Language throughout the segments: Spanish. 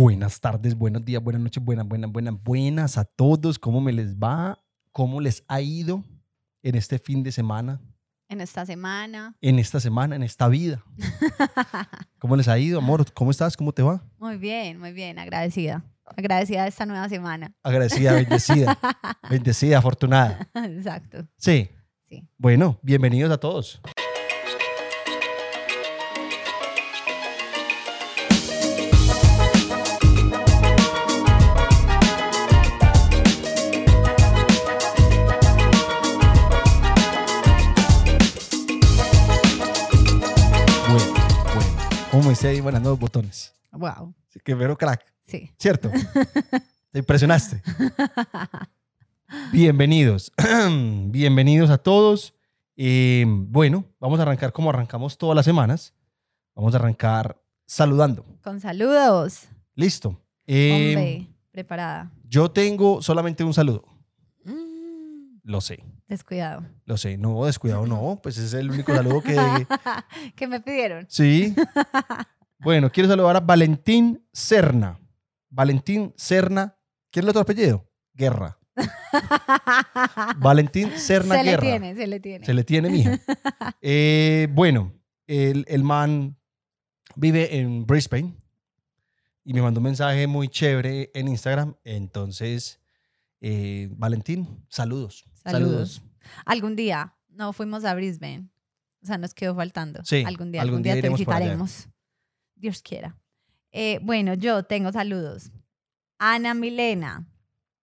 Buenas tardes, buenos días, buenas noches, buenas, buenas, buenas, buenas a todos. ¿Cómo me les va? ¿Cómo les ha ido en este fin de semana? En esta semana. En esta semana, en esta vida. ¿Cómo les ha ido, amor? ¿Cómo estás? ¿Cómo te va? Muy bien, muy bien, agradecida. Agradecida de esta nueva semana. Agradecida, bendecida. bendecida, afortunada. Exacto. Sí. Sí. Bueno, bienvenidos a todos. ¿Cómo me hice ahí manejando los botones? Wow. Sí, Que vero crack, Sí. ¿cierto? Te impresionaste. Bienvenidos. Bienvenidos a todos. Eh, bueno, vamos a arrancar como arrancamos todas las semanas. Vamos a arrancar saludando. Con saludos. Listo. Eh, Hombre, preparada. yo tengo solamente un saludo. Mm, Lo sé, descuidado. lo sé. No, descuidado, no. Pues es el único saludo que... ¿Qué me pidieron? Sí. Bueno, quiero saludar a Valentín Serna. Valentín Serna. ¿Quién es el otro apellido? Guerra. Valentín Serna se le Guerra. tiene, se le tiene. Se le tiene, mija. Eh, bueno, el, el man vive en Brisbane y me mandó un mensaje muy chévere en Instagram. Entonces, eh, Valentín, saludos. Saludos. Algún día no fuimos a Brisbane. O sea, nos quedó faltando. Sí, algún día, algún algún día día, te visitaremos. Dios quiera. Eh, bueno, yo tengo saludos. Ana Milena.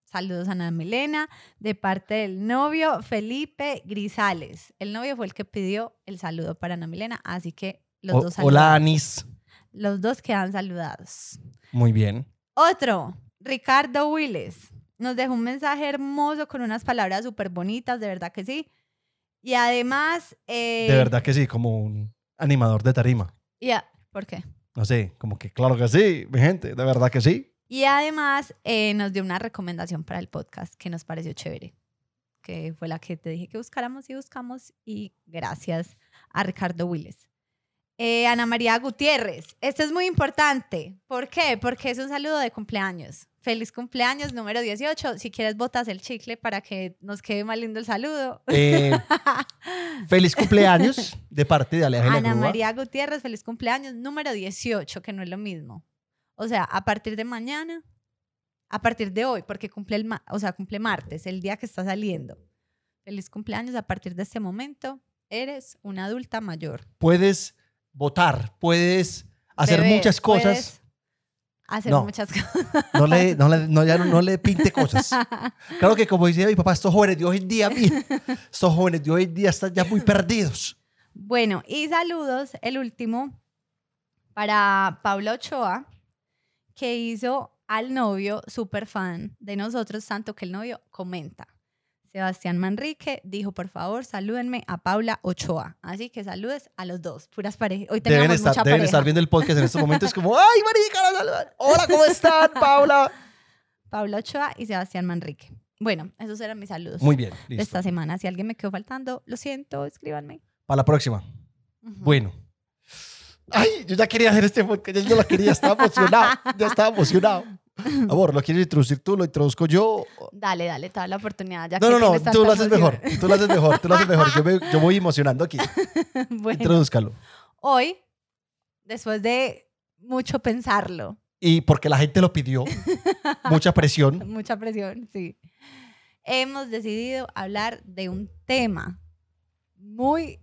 Saludos, Ana Milena, de parte del novio Felipe Grisales. El novio fue el que pidió el saludo para Ana Milena, así que los O- dos hola, saludados. Anis. Los dos quedan saludados. Muy bien. Otro, Ricardo Willes. Nos dejó un mensaje hermoso con unas palabras súper bonitas, de verdad que sí. Y además... eh, De verdad que sí, como un animador de tarima. ya, ¿Por qué? No sé, como que claro que sí, mi gente, de verdad que sí. Y además eh, nos dio una recomendación para el podcast que nos pareció chévere, que fue la que te dije que buscáramos y buscamos. Y gracias a Ricardo Willes. Eh, Ana María Gutiérrez, esto es muy importante. ¿Por qué? Porque es un saludo de cumpleaños. Feliz cumpleaños número 18. Si quieres, botas el chicle para que nos quede más lindo el saludo. Eh, feliz cumpleaños de parte de Alejandra Ana. María Gutiérrez, feliz cumpleaños número 18, que no es lo mismo. O sea, a partir de mañana, a partir de hoy, porque cumple el, o sea, cumple martes, el día que está saliendo. Feliz cumpleaños a partir de este momento. Eres una adulta mayor. Puedes votar, puedes hacer muchas cosas. puedes Hacer No. muchas cosas. No le, no, le, no, ya no, no le pinte cosas. Claro que como decía mi papá, estos jóvenes de hoy en día, mira, estos jóvenes de hoy en día están ya muy perdidos. Bueno, y saludos, el último, para Paula Ochoa, que hizo al novio súper fan de nosotros, tanto que el novio comenta. Sebastián Manrique dijo, por favor, salúdenme a Paula Ochoa. Así que saludes a los dos, puras parejas. Hoy Deben tenemos estar, mucha deben pareja. estar viendo el podcast en estos momentos como, ¡ay, marica! Hola, ¿cómo están, Paula? Paula Ochoa y Sebastián Manrique. Bueno, esos eran mis saludos Muy bien, de listo. esta semana. Si alguien me quedó faltando, lo siento, escríbanme. Para la próxima. Bueno. Ay, yo ya quería hacer este podcast, ya yo lo quería, estaba emocionado, ya estaba emocionado. Amor, ¿lo quieres introducir tú? ¿Lo introduzco yo? Dale, dale, te da la oportunidad. Ya No, que no, no, tú lo haces mejor, tú lo haces mejor, tú lo haces mejor. Yo, me, yo voy emocionando aquí. bueno, Introdúzcalo. hoy, después de mucho pensarlo, Y porque la gente lo pidió, mucha presión. mucha presión, sí, hemos decidido hablar de un tema muy,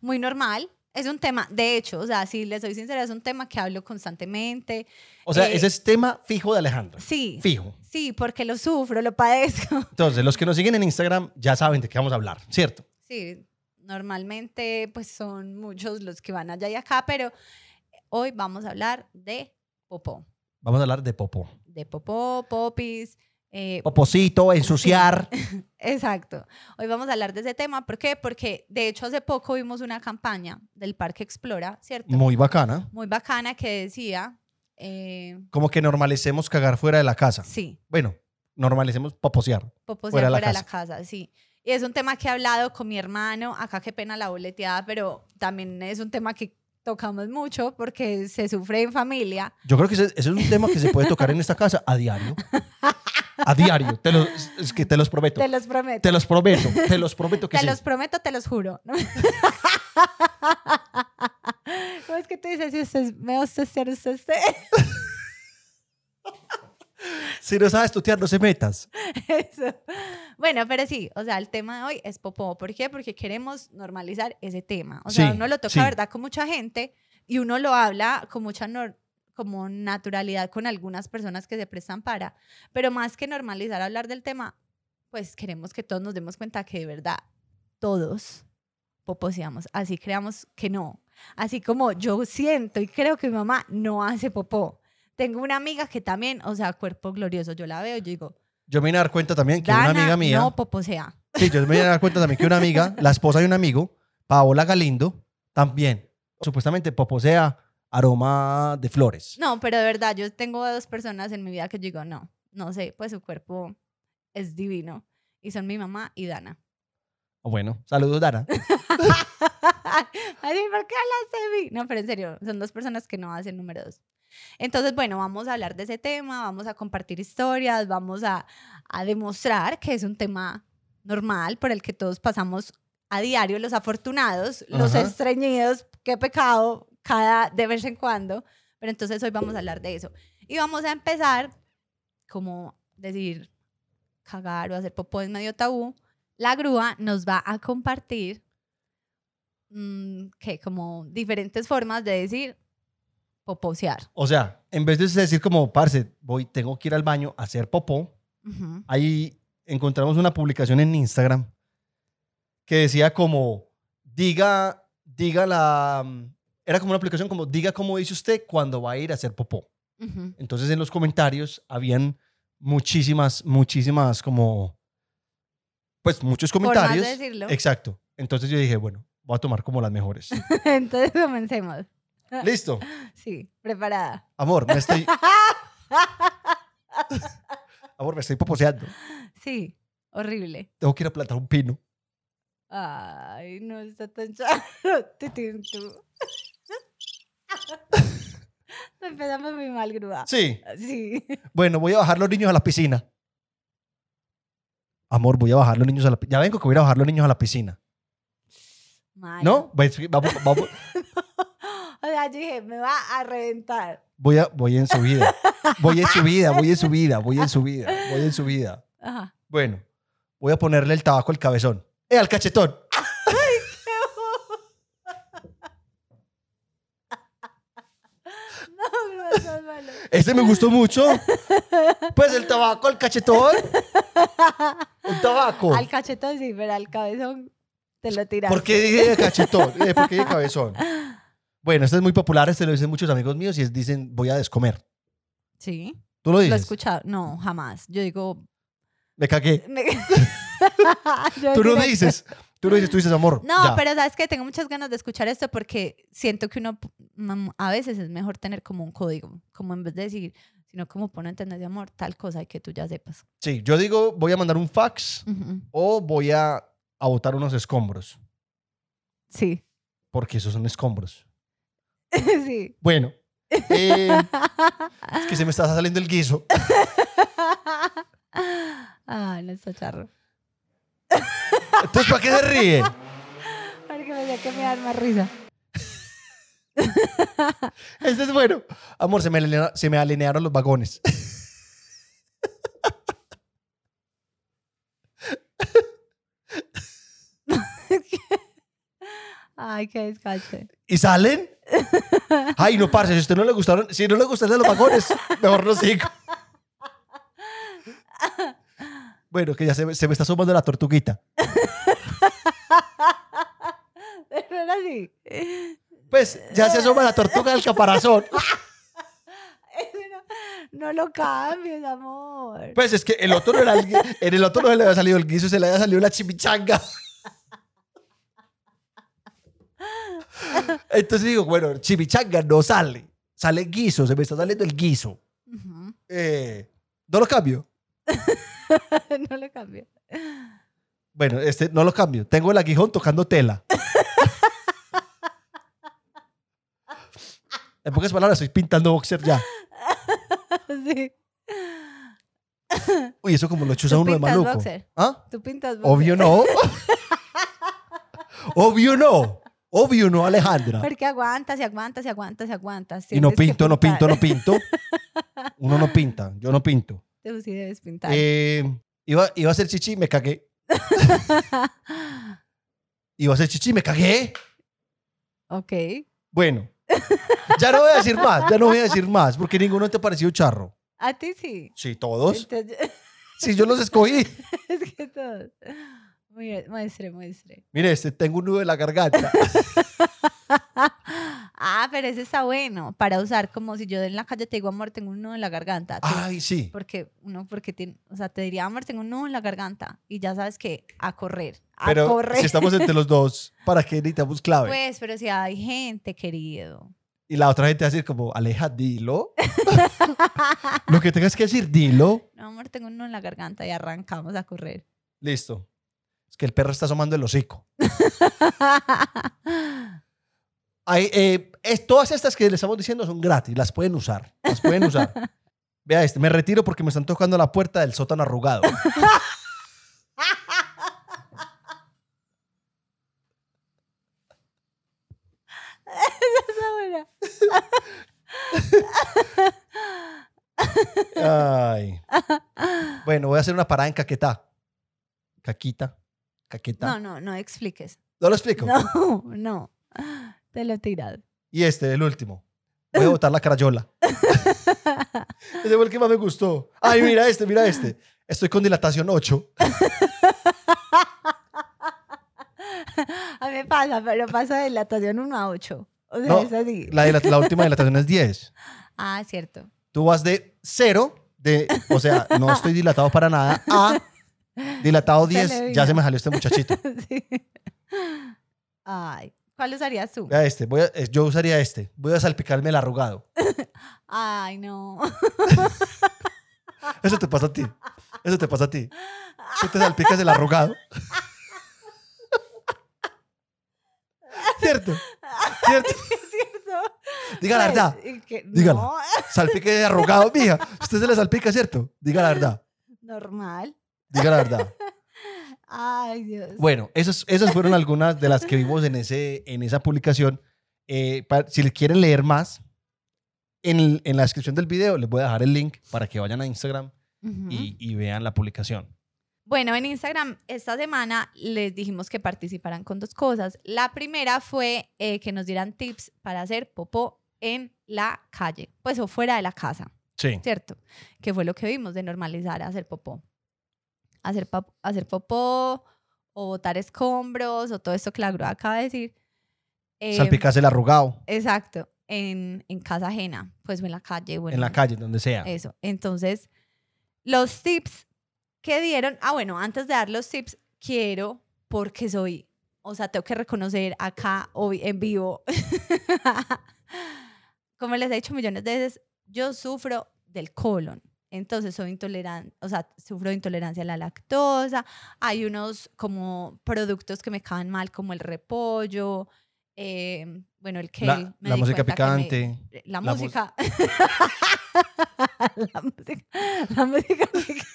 muy normal. Es un tema, de hecho, o sea, si les soy sincera, es un tema que hablo constantemente. O sea, Eh, ese es tema fijo de Alejandra. Sí, Fijo. sí, porque lo sufro, lo padezco. Entonces, los que nos siguen en Instagram ya saben de qué vamos a hablar, ¿cierto? Sí, normalmente pues son muchos los que van allá y acá, pero hoy vamos a hablar de popó. Vamos a hablar de popó. De popó, popis. Eh, Popocito, ensuciar. exacto. Hoy vamos a hablar de ese tema. ¿Por qué? Porque de hecho hace poco vimos una campaña del Parque Explora, ¿cierto? Muy bacana. Muy bacana que decía, eh, Como que normalicemos cagar fuera de la casa. sí, Bueno, normalicemos poposear. poposear Fuera fuera, de la de la casa, sí. Y es un tema que he hablado con mi hermano, acá qué pena la boleteada, pero también es un tema que tocamos mucho porque se sufre en familia. Yo creo que ese, ese es un tema que se puede tocar en esta casa a diario. A diario. Te los, es que te los prometo. Te los prometo. Te los prometo. Te los prometo que Te sí. los prometo, te los juro. ¿Cómo es que tú dices? Si usted me obsesiona, usted esté. Si no sabes tutear, no se metas. Eso. Bueno, pero sí, o sea, el tema de hoy es popó. ¿Por qué? Porque queremos normalizar ese tema. O sea, Sí, uno lo toca, sí. ¿verdad? Con mucha gente y uno lo habla con mucha nor- como naturalidad con algunas personas que se prestan para. Pero más que normalizar hablar del tema, pues queremos que todos nos demos cuenta que de verdad todos poposeamos. Así creamos que no. Así como yo siento y creo que mi mamá no hace popó. Tengo una amiga que también, o sea, cuerpo glorioso, yo la veo y yo digo, Yo me vine a dar cuenta también que Dana una amiga mía. no poposea. Sí, yo me vine a dar cuenta también que una amiga, la esposa de un amigo, Paola Galindo, también. Supuestamente poposea aroma de flores. No, pero de verdad, yo tengo dos personas en mi vida que yo digo, no, no sé, pues su cuerpo es divino. Y son mi mamá y Dana. Bueno, saludos, Dara. Así, ¿por qué hablaste de mí? No, pero en serio, son dos personas que no hacen número dos. Entonces, bueno, vamos a hablar de ese tema, vamos a compartir historias, vamos a, a demostrar que es un tema normal por el que todos pasamos a diario, los afortunados, los estreñidos, qué pecado, cada de vez en cuando. Pero entonces hoy vamos a hablar de eso. Y vamos a empezar, como decir, cagar o hacer popó es medio tabú. La grúa nos va a compartir mm, que como diferentes formas de decir poposear. O sea, en vez de decir como, parce, voy, tengo que ir al baño a hacer popó, ahí encontramos una publicación en Instagram que decía como, diga, diga la... Era como una aplicación como, diga cómo dice usted cuando va a ir a hacer popó. Ujú. Entonces en los comentarios habían muchísimas, muchísimas como, pues muchos comentarios. de decirlo. Exacto. Entonces yo dije, bueno, voy a tomar como las mejores. Entonces comencemos. Listo. Sí, preparada. Amor, me estoy... Amor, me estoy poposeando. Sí, horrible. Tengo que ir a plantar un pino. Ay, no está tan charro. Empezamos muy mal, grúa. Sí. Sí. Bueno, voy a bajar los niños a la piscina. Amor, voy a bajar los niños a la piscina. Ya vengo que voy a bajar los niños a la piscina. ¿No? Pues, vamos, vamos. O sea, yo dije, me va a reventar. Voy, a, voy en subida. Voy en subida, voy en subida, voy en subida, voy en subida. Ajá. Bueno, voy a ponerle el tabaco al cabezón. ¡Eh, al cachetón! No, no, eso es malo. Este me gustó mucho. Pues el tabaco al cachetón. El tabaco. Al cachetón sí, pero al cabezón te lo tiras. ¿Por qué dije cachetón? Eh, ¿Por qué dije cabezón? Bueno, este es muy popular, este lo dicen muchos amigos míos y es, dicen voy a descomer. Sí, ¿Tú lo lo he dices? escuchado. No, jamás. Yo digo... Me cagué. me- Tú no dices. Tú no dices, tú dices amor. No, ya. pero sabes que tengo muchas ganas de escuchar esto porque siento que uno mm, a veces es mejor tener como un código, como en vez de decir, sino como pone entender de amor, tal cosa y que tú ya sepas. Sí, yo digo voy a mandar un fax o voy a, a botar unos escombros. Sí, Porque esos son escombros. sí. Bueno, eh, es que se me está saliendo el guiso. ah, no está charro. Entonces, ¿para qué se ríen? Porque me decía que me da más risa. Este es bueno. Amor, se me, alinea- se me alinearon los vagones. Ay, qué descache. ¿Y salen? Ay, no, parce, si a usted no le gustaron, si no le gustan los vagones, mejor no sigo. Bueno, que ya se me está sumando la tortuguita. Pero era así. Pues ya se asoma la tortuga del caparazón. No, lo cambies, amor. Pues es que el otro no era el, en el otro no se le había salido el guiso, se le había salido la chimichanga. Entonces digo, bueno, chimichanga no sale. Sale guiso, se me está saliendo el guiso. Eh, no lo cambio. no lo cambio. Bueno, este no lo cambio. Tengo el aguijón tocando tela. En pocas palabras, estoy pintando boxer ya. Sí. Uy, eso como lo chusa ¿Tú uno de maluco. boxer? ¿Ah? Tú pintas boxer. Obvio no. Obvio no. Obvio no, Alejandra. Porque aguantas y aguantas y aguantas y aguantas. Y no pinto, no pinto, no pinto. Uno no pinta, yo no pinto. Tú sí debes pintar. Eh, iba, iba a hacer chichi, me cagué. Iba a hacer chichi, me cagué. ok. Bueno, ya no voy a decir más, ya no voy a decir más, porque ninguno te pareció charro. A ti sí. Sí, todos. Entonces, Sí, yo los escogí. es que todos. Bien, muestre, muestre. Mire, este, tengo un nudo en la garganta. Ah, pero ese está bueno para usar como si yo en la calle te digo, amor, tengo un nudo en la garganta. Ay, sí. Porque uno, porque tiene, o sea, te diría, amor, tengo un nudo en la garganta. Y ya sabes que a correr, a Pero correr. si estamos entre los dos, ¿para qué necesitamos clave? Pues, pero si hay gente, querido. Y la otra gente va a decir como, Aleja, dilo. Lo que tengas que decir, dilo. No, amor, tengo un nudo en la garganta y arrancamos a correr. Listo. Es que el perro está asomando el hocico. Hay, eh, es- todas estas que les estamos diciendo son gratis, las pueden usar. Las pueden usar. Vea este, me retiro porque me están tocando la puerta del sótano arrugado. Ay. Bueno, voy a hacer una parada en Caquetá. Caquita. Caquetá. No, no, no expliques. ¿No lo explico? No, no. Te lo he tirado. Y este, el último. Voy a botar la carayola. Ese fue el que más me gustó. Ay, mira este, mira este. Estoy con dilatación 8. A mí me pasa, pero pasa de dilatación 1 a 8. O sea, No, es así. La, dila- la última dilatación es 10. Ah, cierto. Tú vas de 0, de, o sea, no estoy dilatado para nada, a dilatado Se le 10. vino. Ya se me salió este muchachito. Sí. Ay, ¿cuál usarías tú? Vea este, voy a- eh, yo usaría este. Voy a salpicarme el arrugado. Ay, no. Eso te pasa a ti. Eso te pasa a ti. Tú te salpicas el arrugado. ¿Cierto? ¿Cierto? Es cierto. Diga la Pues, verdad. que- Dígala. No, Salpique de arrugado, mija. Usted se le salpica, ¿cierto? Diga la verdad. normal. Diga la verdad. Ay, Dios. Bueno, esas, esas fueron algunas de las que vimos en, ese, en esa publicación. Eh, si le quieren leer más, en, el- en la descripción del video les voy a dejar el link para que vayan a Instagram y, y vean la publicación. Bueno, en Instagram esta semana les dijimos que participaran con dos cosas. La primera fue eh, que nos dieran tips para hacer popó en la calle, pues o fuera de la casa, Sí. ¿cierto? Que fue lo que vimos de normalizar hacer popó. Hacer, hacer popó o botar escombros o todo esto que la grúa acaba de decir. Eh, Salpicarse el arrugado Exacto, en, en casa ajena, pues en la calle. Bueno, en la calle, donde sea. eso. Entonces, los tips que dieron, ah, bueno, antes de dar los tips, quiero, porque soy, o sea, tengo que reconocer acá hoy en vivo, como les he dicho millones de veces, yo sufro del colon. Entonces soy intolerante, o sea, sufro de intolerancia a la lactosa. Hay unos como productos que me caen mal, como el repollo, eh, bueno, el kale. La, me la di música que me- picante. la, La música. la música. La música picante.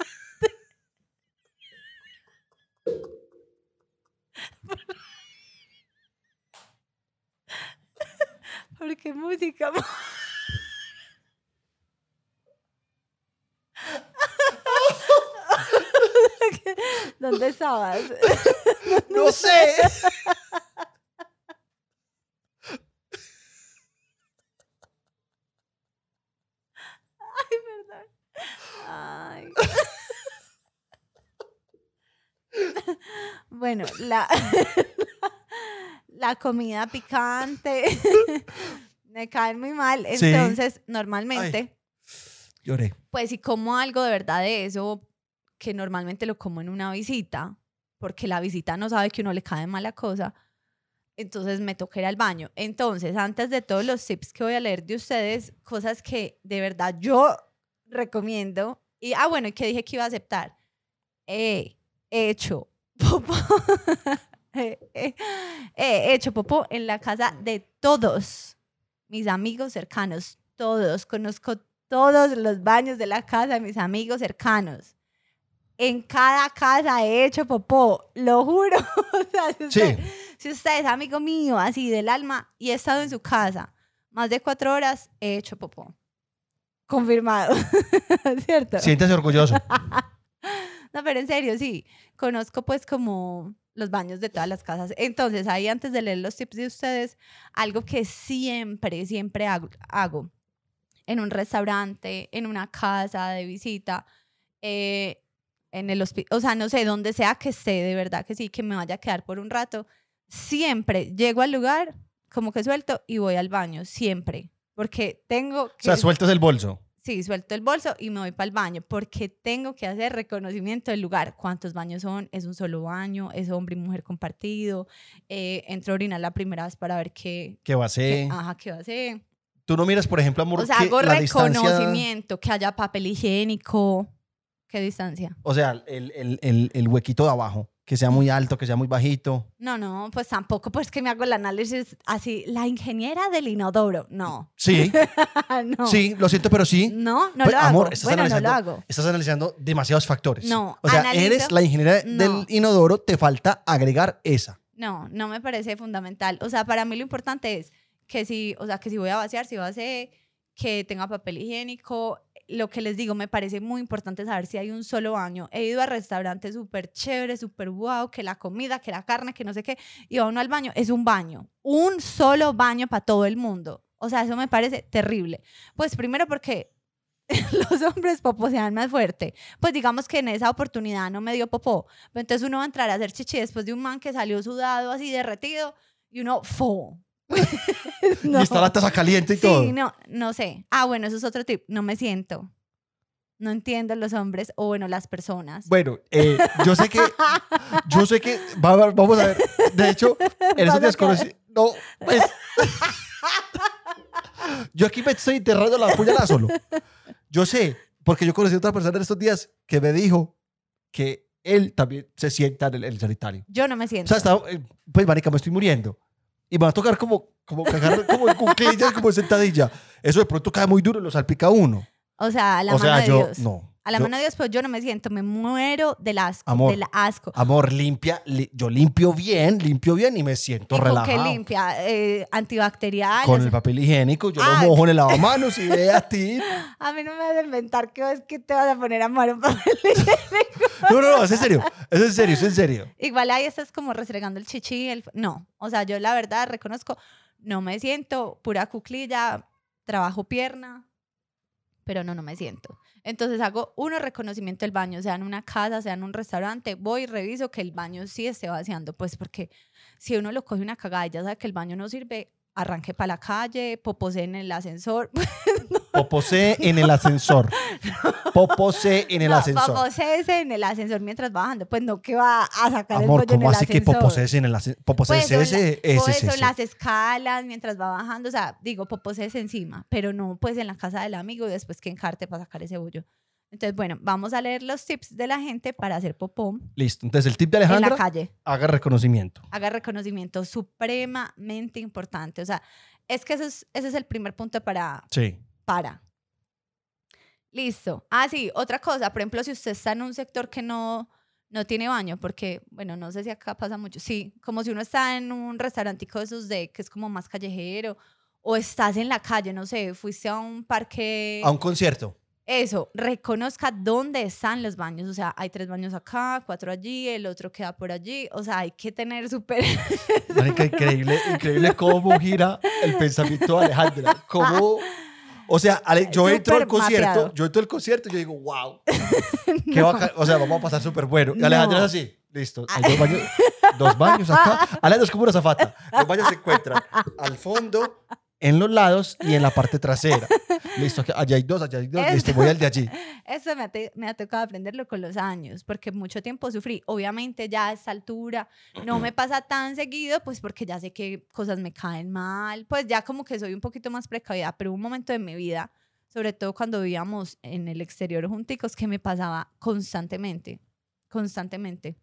¿Por qué música? ¿Dónde estabas? No sé. Ay, perdón. Ay. Bueno, la, la comida picante me cae muy mal. Sí. Entonces, normalmente, Lloré. pues si como algo de verdad de eso, que normalmente lo como en una visita, porque la visita no sabe que uno le cae mal la cosa, entonces me toca ir al baño. Entonces, antes de todos los tips que voy a leer de ustedes, cosas que de verdad yo recomiendo, y, ah, bueno, y que dije que iba a aceptar, he hecho popó, he hecho popó en la casa de todos mis amigos cercanos, todos, conozco todos los baños de la casa de mis amigos cercanos. En cada casa he hecho popó, lo juro. O sea, si, usted, si usted es amigo mío, así del alma, y he estado en su casa más de cuatro horas, he hecho popó. Confirmado, ¿cierto? Siéntese orgulloso. no, pero en serio, sí. Conozco pues como los baños de todas las casas. Entonces, ahí antes de leer los tips de ustedes, algo que siempre, siempre hago, hago en un restaurante, en una casa de visita, eh, en el hospital, o sea, no sé, donde sea que esté, de verdad que sí, que me vaya a quedar por un rato, siempre llego al lugar, como que suelto y voy al baño, siempre, porque tengo que... O sea, sueltas el bolso. Sí, suelto el bolso y me voy para el baño porque tengo que hacer reconocimiento del lugar. ¿Cuántos baños son? ¿Es un solo baño? ¿Es hombre y mujer compartido? Eh, entro a orinar la primera vez para ver qué... ¿Qué va a ser? ajá, qué va a ser. Tú no miras, por ejemplo, amor, O sea, hago reconocimiento, que haya papel higiénico. ¿Qué distancia? O sea, el, el, el, el huequito de abajo, que sea muy alto, que sea muy bajito. No, no, pues tampoco, pues que me hago el análisis así, la ingeniera del inodoro. No. Sí, no. sí, lo siento, pero sí. No, no Pues, lo hago. amor, estás bueno, no analizando, lo hago. Estás analizando demasiados factores. No, O sea, analizo- eres la ingeniera No. del inodoro, te falta agregar esa. No, no me parece fundamental. O sea, para mí lo importante es que si, o sea, que si voy a vaciar, si va a ser, que tenga papel higiénico. Lo que les digo, me parece muy importante saber si hay un solo baño. He ido a restaurantes súper chéveres, súper wow, que la comida, que la carne, que no sé qué, y va uno al baño, es un baño. Un solo baño para todo el mundo. O sea, eso me parece terrible. Pues primero porque los hombres poposean más fuerte. Pues digamos que en esa oportunidad no me dio popó. Entonces uno va a entrar a hacer chichi después de un man que salió sudado, así derretido, y uno, ¡fo! No. Y está la taza caliente y todo. Sí, no, no sé. Ah, bueno, eso es otro tip. No me siento. No entiendo los hombres o, bueno, las personas. Bueno, eh, yo sé que, yo sé que, va- va- vamos a ver, de hecho, en esos conocí, no, pues, yo aquí me estoy enterrando la puñalada solo. Yo sé, porque yo conocí a otra persona en estos días que me dijo que él también se sienta en el, en el sanitario. Yo no me O siento. sea, estaba, eh, pues, marica, me estoy muriendo. Y me va a tocar como, como cagar, como en cuclillas, como en sentadilla. Eso de pronto cae muy duro y lo salpica a uno. O sea, la o mano sea, de yo, Dios. no. A la Yo- mano de Dios, pero yo no me siento. Me muero del asco. Amor. Del asco. Amor, limpia, li- yo limpio bien, limpio bien y me siento ¿Y con relajado. qué limpia? Eh, antibacterial. Con el papel higiénico, yo Ah. lo mojo en el lavamanos y ve a ti. A mí no me vas a inventar que es que te vas a poner a amar un papel higiénico. No, no, no, es en serio. Es en serio, es en serio. Igual ahí estás como restregando el chichi. El... No, o sea, yo la verdad reconozco, no me siento pura cuclilla, trabajo pierna, pero no, no me siento. Entonces hago uno reconocimiento del baño, sea en una casa, sea en un restaurante, voy y reviso que el baño sí esté vaciando, pues porque si uno lo coge una cagada y ya sabe que el baño no sirve, arranque para la calle, popose en el ascensor. Popose en el ascensor. Popose en el no, ascensor. popose en el ascensor mientras bajando, pues no que va a sacar el bollo en ¿cómo el así que ascensor. popose en el ascensor? Popose Pues es la- pues las escalas mientras va bajando, o sea, digo, poposes encima, pero no pues en la casa del amigo y después que encarte para sacar ese bollo. Entonces, bueno, vamos a leer los tips de la gente para hacer popó Listo. Entonces, el tip de en la Alejandra, calle. haga reconocimiento. Haga reconocimiento supremamente importante. O sea, es que eso es, ese es el primer punto para, Sí. para. Listo. Ah, sí, otra cosa. Por ejemplo, si usted está en un sector que no, no tiene baño, porque, bueno, no sé si acá pasa mucho. Sí, como si uno está en un restaurantico de esos de que es como más callejero, o estás en la calle, no sé, fuiste a un parque. A un concierto. Eso, reconozca dónde están los baños. O sea, hay tres baños acá, cuatro allí, el otro queda por allí. O sea, hay que tener súper. Increíble, increíble cómo gira el pensamiento de Alejandra. Cómo, o sea, Ale- yo entro al concierto, mapeado. yo entro al concierto y yo digo, wow. Qué bacán. O sea, vamos a pasar súper bueno. Y Alejandra No. es así, listo. Hay dos baños, dos baños acá. Alejandra es como una zafata. Los baños se encuentran al fondo, en los lados y en la parte trasera. Listo, allá hay dos, allá hay dos. Listo, voy al de allí. Eso me ha, me ha tocado aprenderlo con los años, porque mucho tiempo sufrí. Obviamente ya a esta altura no me pasa tan seguido, pues porque ya sé que cosas me caen mal, pues ya como que soy un poquito más precavida, pero un momento de mi vida, sobre todo cuando vivíamos en el exterior junticos, que me pasaba constantemente, constantemente.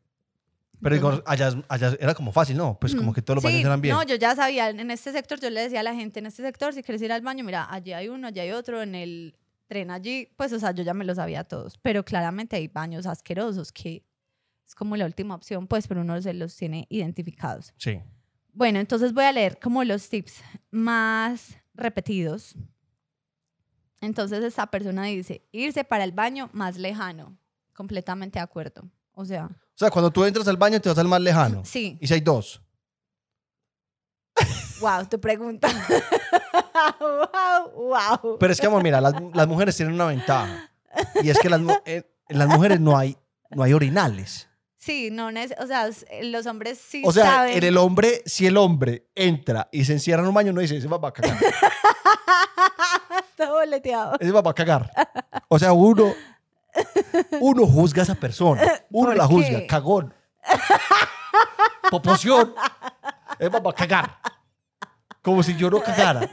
Pero digo, allá, allá era como fácil, ¿no? Pues como que todos los baños Sí, eran bien. No, yo ya sabía, en este sector yo le decía a la gente, en este sector, si quieres ir al baño, mira, allí hay uno, allí hay otro, en el tren allí, pues, o sea, yo ya me lo sabía todos. Pero claramente hay baños asquerosos que es como la última opción, pues, pero uno se los tiene identificados. Sí. Bueno, entonces voy a leer como los tips más repetidos. Entonces esta persona dice, irse para el baño más lejano. Completamente de acuerdo. O sea, sea, cuando tú entras al baño te vas al más lejano. sí, Y si hay dos. wow, tu pregunta. wow, wow. Pero es que, amor, mira, las, las mujeres tienen una ventaja. Y es que las, en las mujeres no hay, no hay orinales. Sí, no, o sea, los hombres sí O sea, saben. en el hombre, si el hombre entra y se encierra en un baño, no dice, ese va a cagar. Todo boleteado. Ese va a cagar. O sea, uno, uno juzga a esa persona. Uno ¿Por la juzga. Cagón. Popoción. Ese va a cagar. Como si yo no cagara.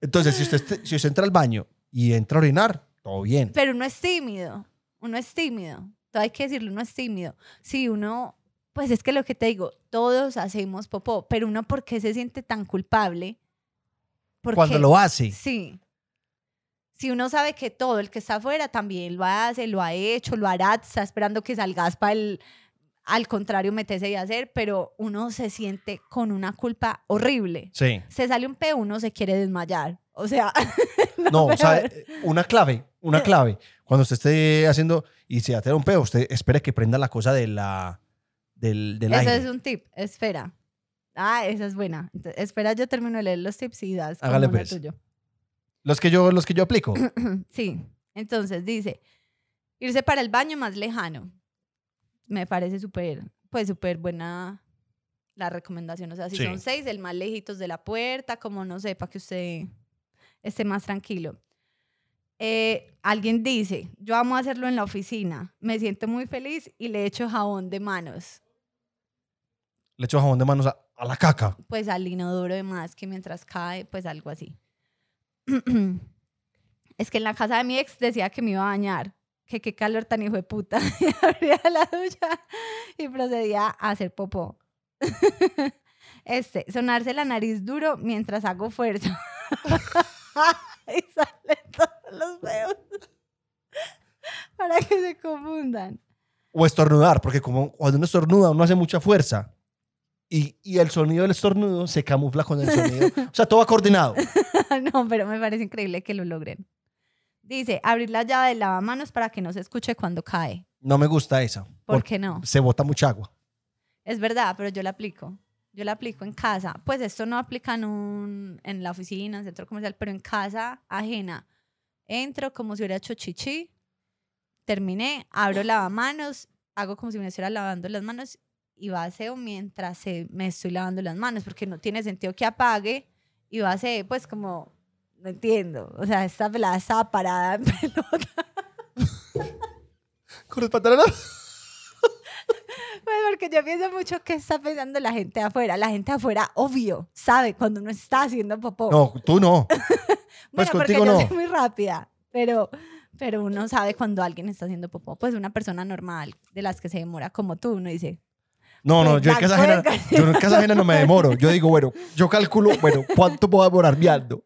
Entonces, si usted, si usted entra al baño y entra a orinar, todo bien. Pero uno es tímido, uno es tímido. Todo hay que decirlo, uno es tímido. Si uno, pues es que lo que te digo, todos hacemos popó, pero uno, ¿por qué se siente tan culpable? Porque, Cuando lo hace. Sí. Si uno sabe que todo el que está afuera también lo hace, lo ha hecho, lo hará, está esperando que salgas para el, al contrario, meterse y hacer, pero uno se siente con una culpa horrible. Sí. Se sale un peo, uno se quiere desmayar. O sea, No, pero- ¿sabe? Una clave, una clave. Cuando usted esté haciendo y se ate un peo, usted espere que prenda la cosa de la, del, del Eso aire. es un tip, espera. Ah, esa es buena. Ent- espera, yo termino de leer los tips y das Hágale, pues. tuyo. Los que yo, los que yo aplico. sí, entonces dice, irse para el baño más lejano. Me parece súper, pues súper buena la recomendación. O sea, si Sí. son seis, el más lejitos de la puerta, como no sé, para que usted esté más tranquilo. Eh, alguien dice, yo amo hacerlo en la oficina, me siento muy feliz y le echo jabón de manos. Le echo jabón de manos a, a la caca. pues al inodoro de más que mientras cae, pues algo así. es que en la casa de mi ex decía que me iba a bañar, que qué calor tan hijo de puta. Y abría la ducha y procedía a hacer popó. este, sonarse la nariz duro mientras hago fuerza. y salen todos los feos. Para que se confundan. O estornudar, porque como cuando uno estornuda, uno hace mucha fuerza. Y, y el sonido del estornudo se camufla con el sonido. O sea, todo va coordinado. no, pero me parece increíble que lo logren. Dice, abrir la llave del lavamanos para que no se escuche cuando cae. No me gusta esa. ¿Por qué no? Se bota mucha agua. Es verdad, pero yo la aplico. Yo la aplico en casa. Pues esto no aplica en, un, en la oficina, en el centro comercial, pero en casa ajena. Entro como si hubiera hecho chichi, terminé, abro lavamanos, hago como si me estuviera lavando las manos y vacío mientras se- me estoy lavando las manos, porque no tiene sentido que apague y vacío, pues como, no entiendo. O sea, esta pelada estaba parada en pelota. Con los pantalones. Pues porque yo pienso mucho qué está pensando la gente de afuera. La gente de afuera, obvio, sabe cuando uno está haciendo popó. No, tú no. bueno, porque yo no. soy muy rápida, pero, pero uno sabe cuando alguien está haciendo popó. Pues una persona normal, de las que se demora como tú, uno dice, No, no, yo en casa ajena, yo en casa ajena no me demoro. Yo digo, bueno, yo calculo, bueno, ¿cuánto puedo demorar viando?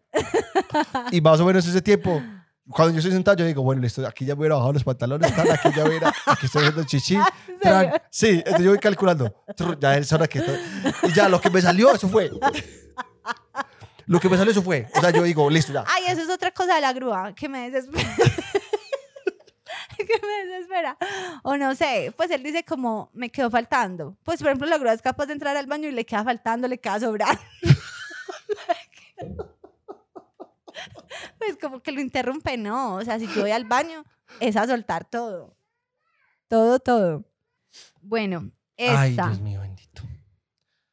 Y más o menos ese tiempo, cuando yo estoy sentado, yo digo, bueno, listo, aquí ya voy a ir a bajar los pantalones, tal, aquí ya voy a ir a, aquí estoy haciendo chichi. ¿En tran. serio? Sí, entonces yo voy calculando. Ya es hora que... estoy- Y ya, lo que me salió, eso fue. Lo que me salió, eso fue. O sea, yo digo, listo, ya. ay, eso es otra cosa de la grúa, que me desespera. que me desespera. O no sé, pues él dice como, me quedó faltando. Pues, por ejemplo, la grúa es capaz de entrar al baño y le queda faltando, le queda sobrando. pues como que lo interrumpe, no. O sea, si yo voy al baño, es a soltar todo. Todo, todo. Bueno, Ay, esta. Dios mío, bendito.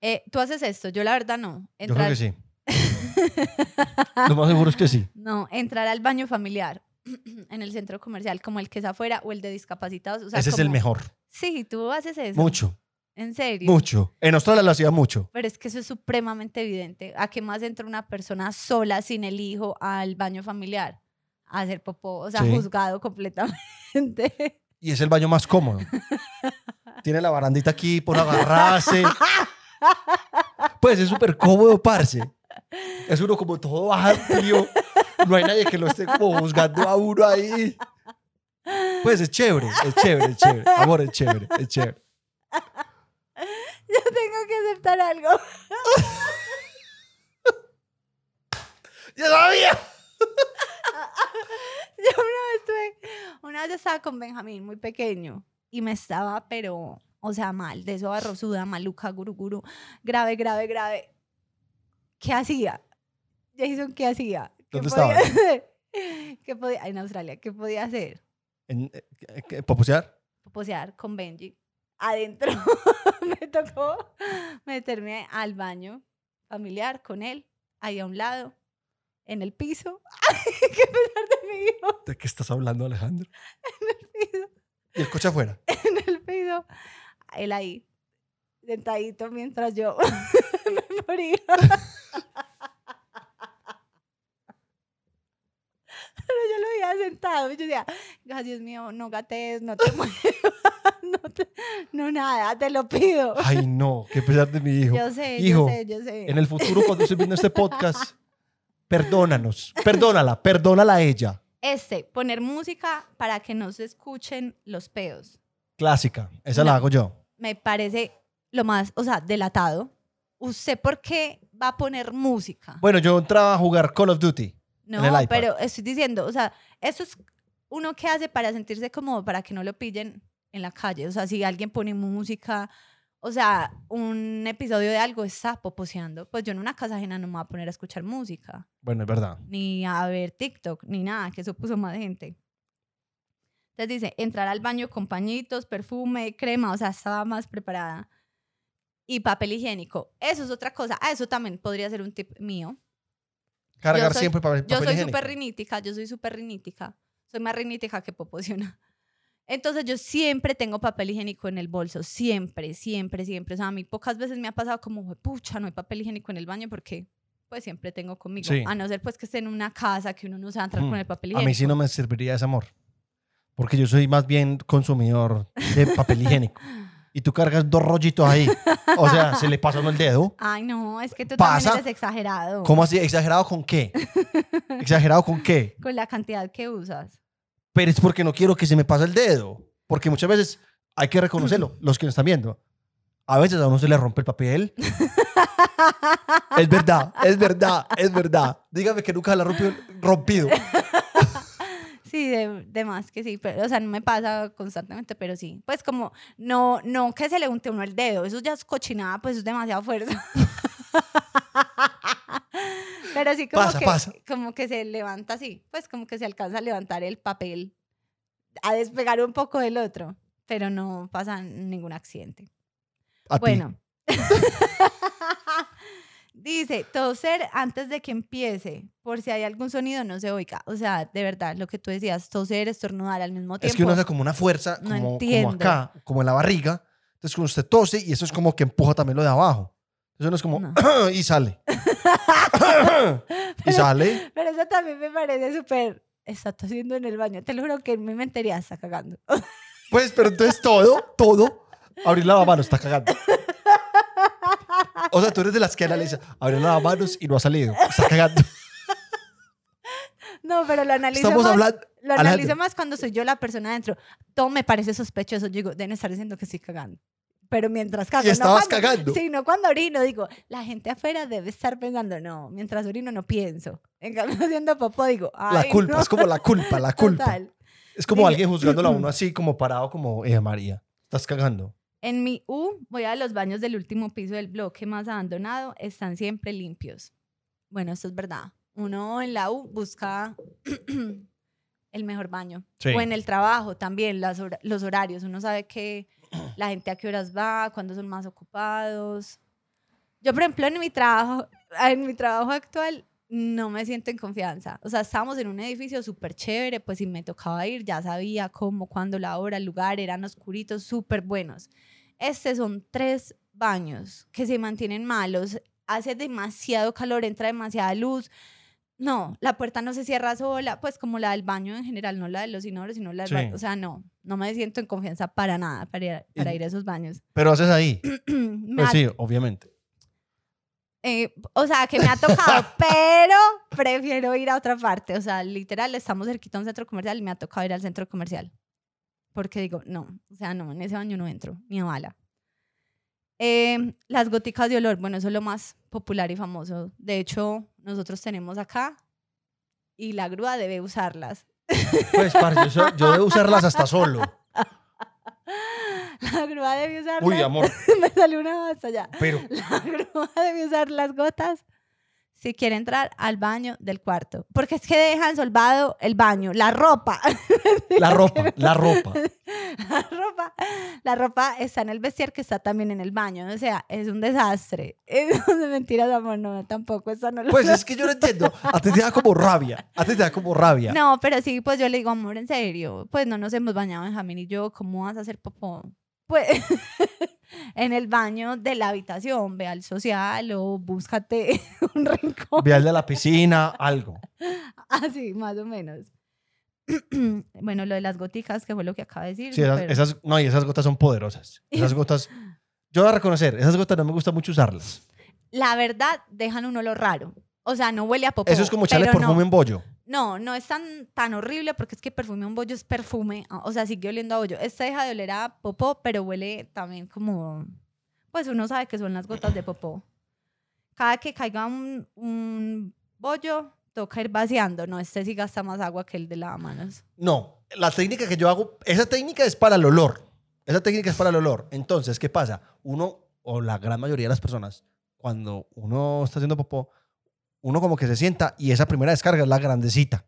Eh, Tú haces esto, yo la verdad no. Yo creo que sí. Lo más seguro es que sí. No, entrar al baño familiar en el centro comercial, como el que es afuera o el de discapacitados. o sea, Ese es el como- mejor. Sí, tú haces eso. Mucho, En serio. mucho. En Australia lo hacía mucho. Pero es que eso es supremamente evidente. ¿A qué más entra una persona sola, sin el hijo, al baño familiar? A hacer popó, o sea, Sí. juzgado completamente. Y es el baño más cómodo. Tiene la barandita aquí por agarrarse. Pues es súper cómodo, parce. Es uno como todo amplio. No hay nadie que lo esté como juzgando a uno ahí. Pues es chévere, es chévere, es chévere. Amor, es chévere, es chévere. Yo tengo que aceptar algo. ¡Ya sabía! Yo una vez tuve, una vez yo estaba con Benjamín, muy pequeño, y me estaba, pero, o sea, mal, de eso barrosuda, maluca, guruguru, grave, grave, grave. ¿Qué hacía? Jason, ¿qué hacía? ¿Qué ¿Dónde estaba? ¿Qué podía, en Australia, ¿qué podía hacer? En- eh, ¿Poposear? Posear con Benji. Adentro me tocó meterme al baño familiar con él, ahí a un lado, en el piso. ¡Qué pesar de mi hijo! ¿De qué estás hablando, Alejandro? En el piso. Y el coche afuera. en el piso, él ahí, sentadito mientras yo me moría. Pero yo lo veía sentado y yo decía, "Ay, Dios mío, no gatees, no te muevas, no, te- no nada, te lo pido. Ay, no, qué pesar de mi hijo. Yo sé, Hijo, yo sé, yo sé. En el futuro, cuando estés viendo este podcast, perdónanos. Perdónala, perdónala a ella. Este, poner música para que no se escuchen los peos. Clásica. Esa la No. hago yo. me parece lo más, o sea, delatado. ¿Usted por qué va a poner música? Bueno, yo entraba a jugar Call of Duty. No, en el iPad. pero estoy diciendo, o sea, eso es uno que hace para sentirse cómodo, para que no lo pillen en la calle. O sea, si alguien pone música, o sea, un episodio de algo está poposeando, pues yo en una casa ajena no me voy a poner a escuchar música, Bueno, es verdad. ni a ver TikTok, ni nada, que eso puso más gente. Entonces dice, entrar al baño con pañitos, perfume, crema, o sea, estaba más preparada. Y papel higiénico. Eso es otra cosa. Ah, eso también podría ser un tip mío. Cargar soy- siempre papel, Yo papel soy higiénico. súper rinítica, yo soy súper rinítica. Soy más rinítica que popociona. Entonces yo siempre tengo papel higiénico en el bolso, siempre, siempre, siempre. O sea, a mí pocas veces me ha pasado como, pucha, no hay papel higiénico en el baño porque pues siempre tengo conmigo. Sí. A no ser pues que esté en una casa que uno no se va a entrar Mm. con el papel A higiénico. mí sí no me serviría ese amor. Porque yo soy más bien consumidor de papel higiénico. Y tú cargas dos rollitos ahí. O sea, se le pasa uno el dedo. Ay, no, es que tú ¿Pasa? también eres exagerado ¿Cómo así? ¿Exagerado con qué? ¿Exagerado con qué? con la cantidad que usas. Pero es porque no quiero que se me pase el dedo. Porque muchas veces hay que reconocerlo, los que nos están viendo. A veces a uno se le rompe el papel. Es verdad, es verdad, es verdad. Dígame que nunca la rompió rompido. Sí, de, de más que sí, pero, o sea, no me pasa constantemente, pero sí. Pues como, no, no que se le unte uno el dedo, eso ya es cochinada, pues es demasiada fuerza. pero sí como Pasa, que, pasa. como que se levanta así, pues como que se alcanza a levantar el papel, a despegar un poco del otro, pero no pasa ningún accidente. A. Bueno. Dice, toser antes de que empiece, por si hay algún sonido no se oiga. O sea, de verdad, lo que tú decías, toser, estornudar al mismo tiempo. Es que uno hace como una fuerza, No como, como acá, como en la barriga. Entonces, cuando usted tose, y eso es como que empuja también lo de abajo. Entonces, uno es como, No. y sale. y sale. Pero eso también me parece súper... Está tosiendo en el baño. Te lo juro que en mi mentería está cagando. Pues, pero entonces todo, todo, abrir la mano está cagando. O sea, tú eres de las que analiza, abrir las manos y no ha salido. Está cagando. No, pero lo analizo Estamos más, hablando. lo Alejandro. analizo más cuando soy yo la persona adentro. Todo me parece sospechoso. Yo digo, deben estar diciendo que estoy cagando. Pero mientras cago, Y no estabas cuando- cagando. Sí, no cuando orino, digo, la gente afuera debe estar pensando, no, mientras orino no pienso. En cambio, haciendo popó, digo, La ay, culpa, no. es como la culpa, la culpa. Total. Es como alguien juzgándolo a uno así, como parado, como, eh, María, estás cagando. En mi U, voy a los baños del último piso del bloque más abandonado, están siempre limpios. Bueno, esto es verdad. Uno en la U busca el mejor baño. Sí. O en el trabajo también, las hora- los horarios. Uno sabe que la gente a qué horas va, cuándo son más ocupados. Yo, por ejemplo, en mi trabajo, en mi trabajo actual, no me siento en confianza. O sea, estábamos en un edificio súper chévere, pues si me tocaba ir, ya sabía cómo, cuándo, la hora, el lugar, eran oscuritos, súper buenos. Este son tres baños que se mantienen malos, hace demasiado calor, entra demasiada luz. No, la puerta no se cierra sola, pues como la del baño en general, no la de los inodoros, sino la del Sí. baño. O sea, no, no me siento en confianza para nada para ir, para ir a esos baños. Pero haces ahí. Pues sí, obviamente. Eh, o sea, que me ha tocado, pero prefiero ir a otra parte. O sea, literal, estamos cerquita a un centro comercial y me ha tocado ir al centro comercial. Porque digo, no, o sea, no, en ese baño no entro, ni a bala. Eh, las góticas de olor, bueno, eso es lo más popular y famoso. De hecho, nosotros tenemos acá y la grúa debe usarlas. Pues, parce, yo, yo debo usarlas hasta solo. La grúa debe usarlas. Uy, amor. me salió una hasta allá. Pero, La grúa debe usar las gotas si quiere entrar al baño del cuarto. Porque es que dejan solvado el baño, la ropa. la ropa, la ropa. la ropa. La ropa está en el vestier que está también en el baño. O sea, es un desastre. Es mentiras, amor. No, tampoco. Eso no lo Pues es que yo no entiendo. A ti te da como rabia. A ti te da como rabia. No, pero sí, pues yo le digo, amor, en serio, pues no nos hemos bañado Benjamín y yo, ¿cómo vas a hacer popó? Pues en el baño de la habitación, ve al social o búscate un rincón, Ve al de la piscina, algo. así más o menos. bueno, lo de las goticas, que fue lo que acaba de decir. Sí, esas, pero- esas- no, y esas gotas son poderosas. Esas gotas. Yo voy a reconocer, esas gotas no me gusta mucho usarlas. La verdad, dejan un olor raro. O sea, no huele a popó. Eso es como echarle perfume no. en bollo. No, no es tan, tan horrible porque es que perfume un bollo es perfume. O sea, sigue oliendo a bollo. Este deja de oler a popó, pero huele también como. Pues uno sabe que son las gotas de popó. Cada que caiga un, un bollo, toca ir vaciando. No, este sí gasta más agua que el de lavamanos. No, la técnica que yo hago, esa técnica es para el olor. Esa técnica es para el olor. Entonces, ¿qué pasa? Uno, o la gran mayoría de las personas, cuando uno está haciendo popó, uno como que se sienta y esa primera descarga es la grandecita.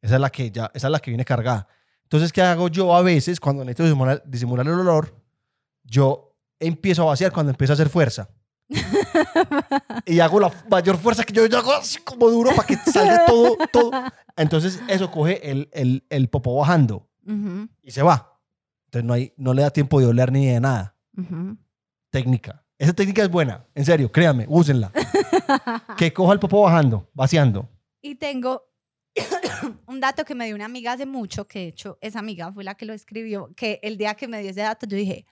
Esa es la que ya, esa es la que viene cargada. Entonces, ¿qué hago yo a veces cuando necesito disimular, disimular el olor? Yo empiezo a vaciar cuando empiezo a hacer fuerza. y hago la mayor fuerza que yo, yo hago así como duro para que salga todo, todo. Entonces, eso coge el, el, el popó bajando y se va. Entonces, no, hay, no le da tiempo de oler ni de nada. Técnica. Esa técnica es buena. En serio, créanme, úsenla. que coja el popó bajando, vaciando. Y tengo un dato que me dio una amiga hace mucho, que de hecho esa amiga fue la que lo escribió, que el día que me dio ese dato yo dije,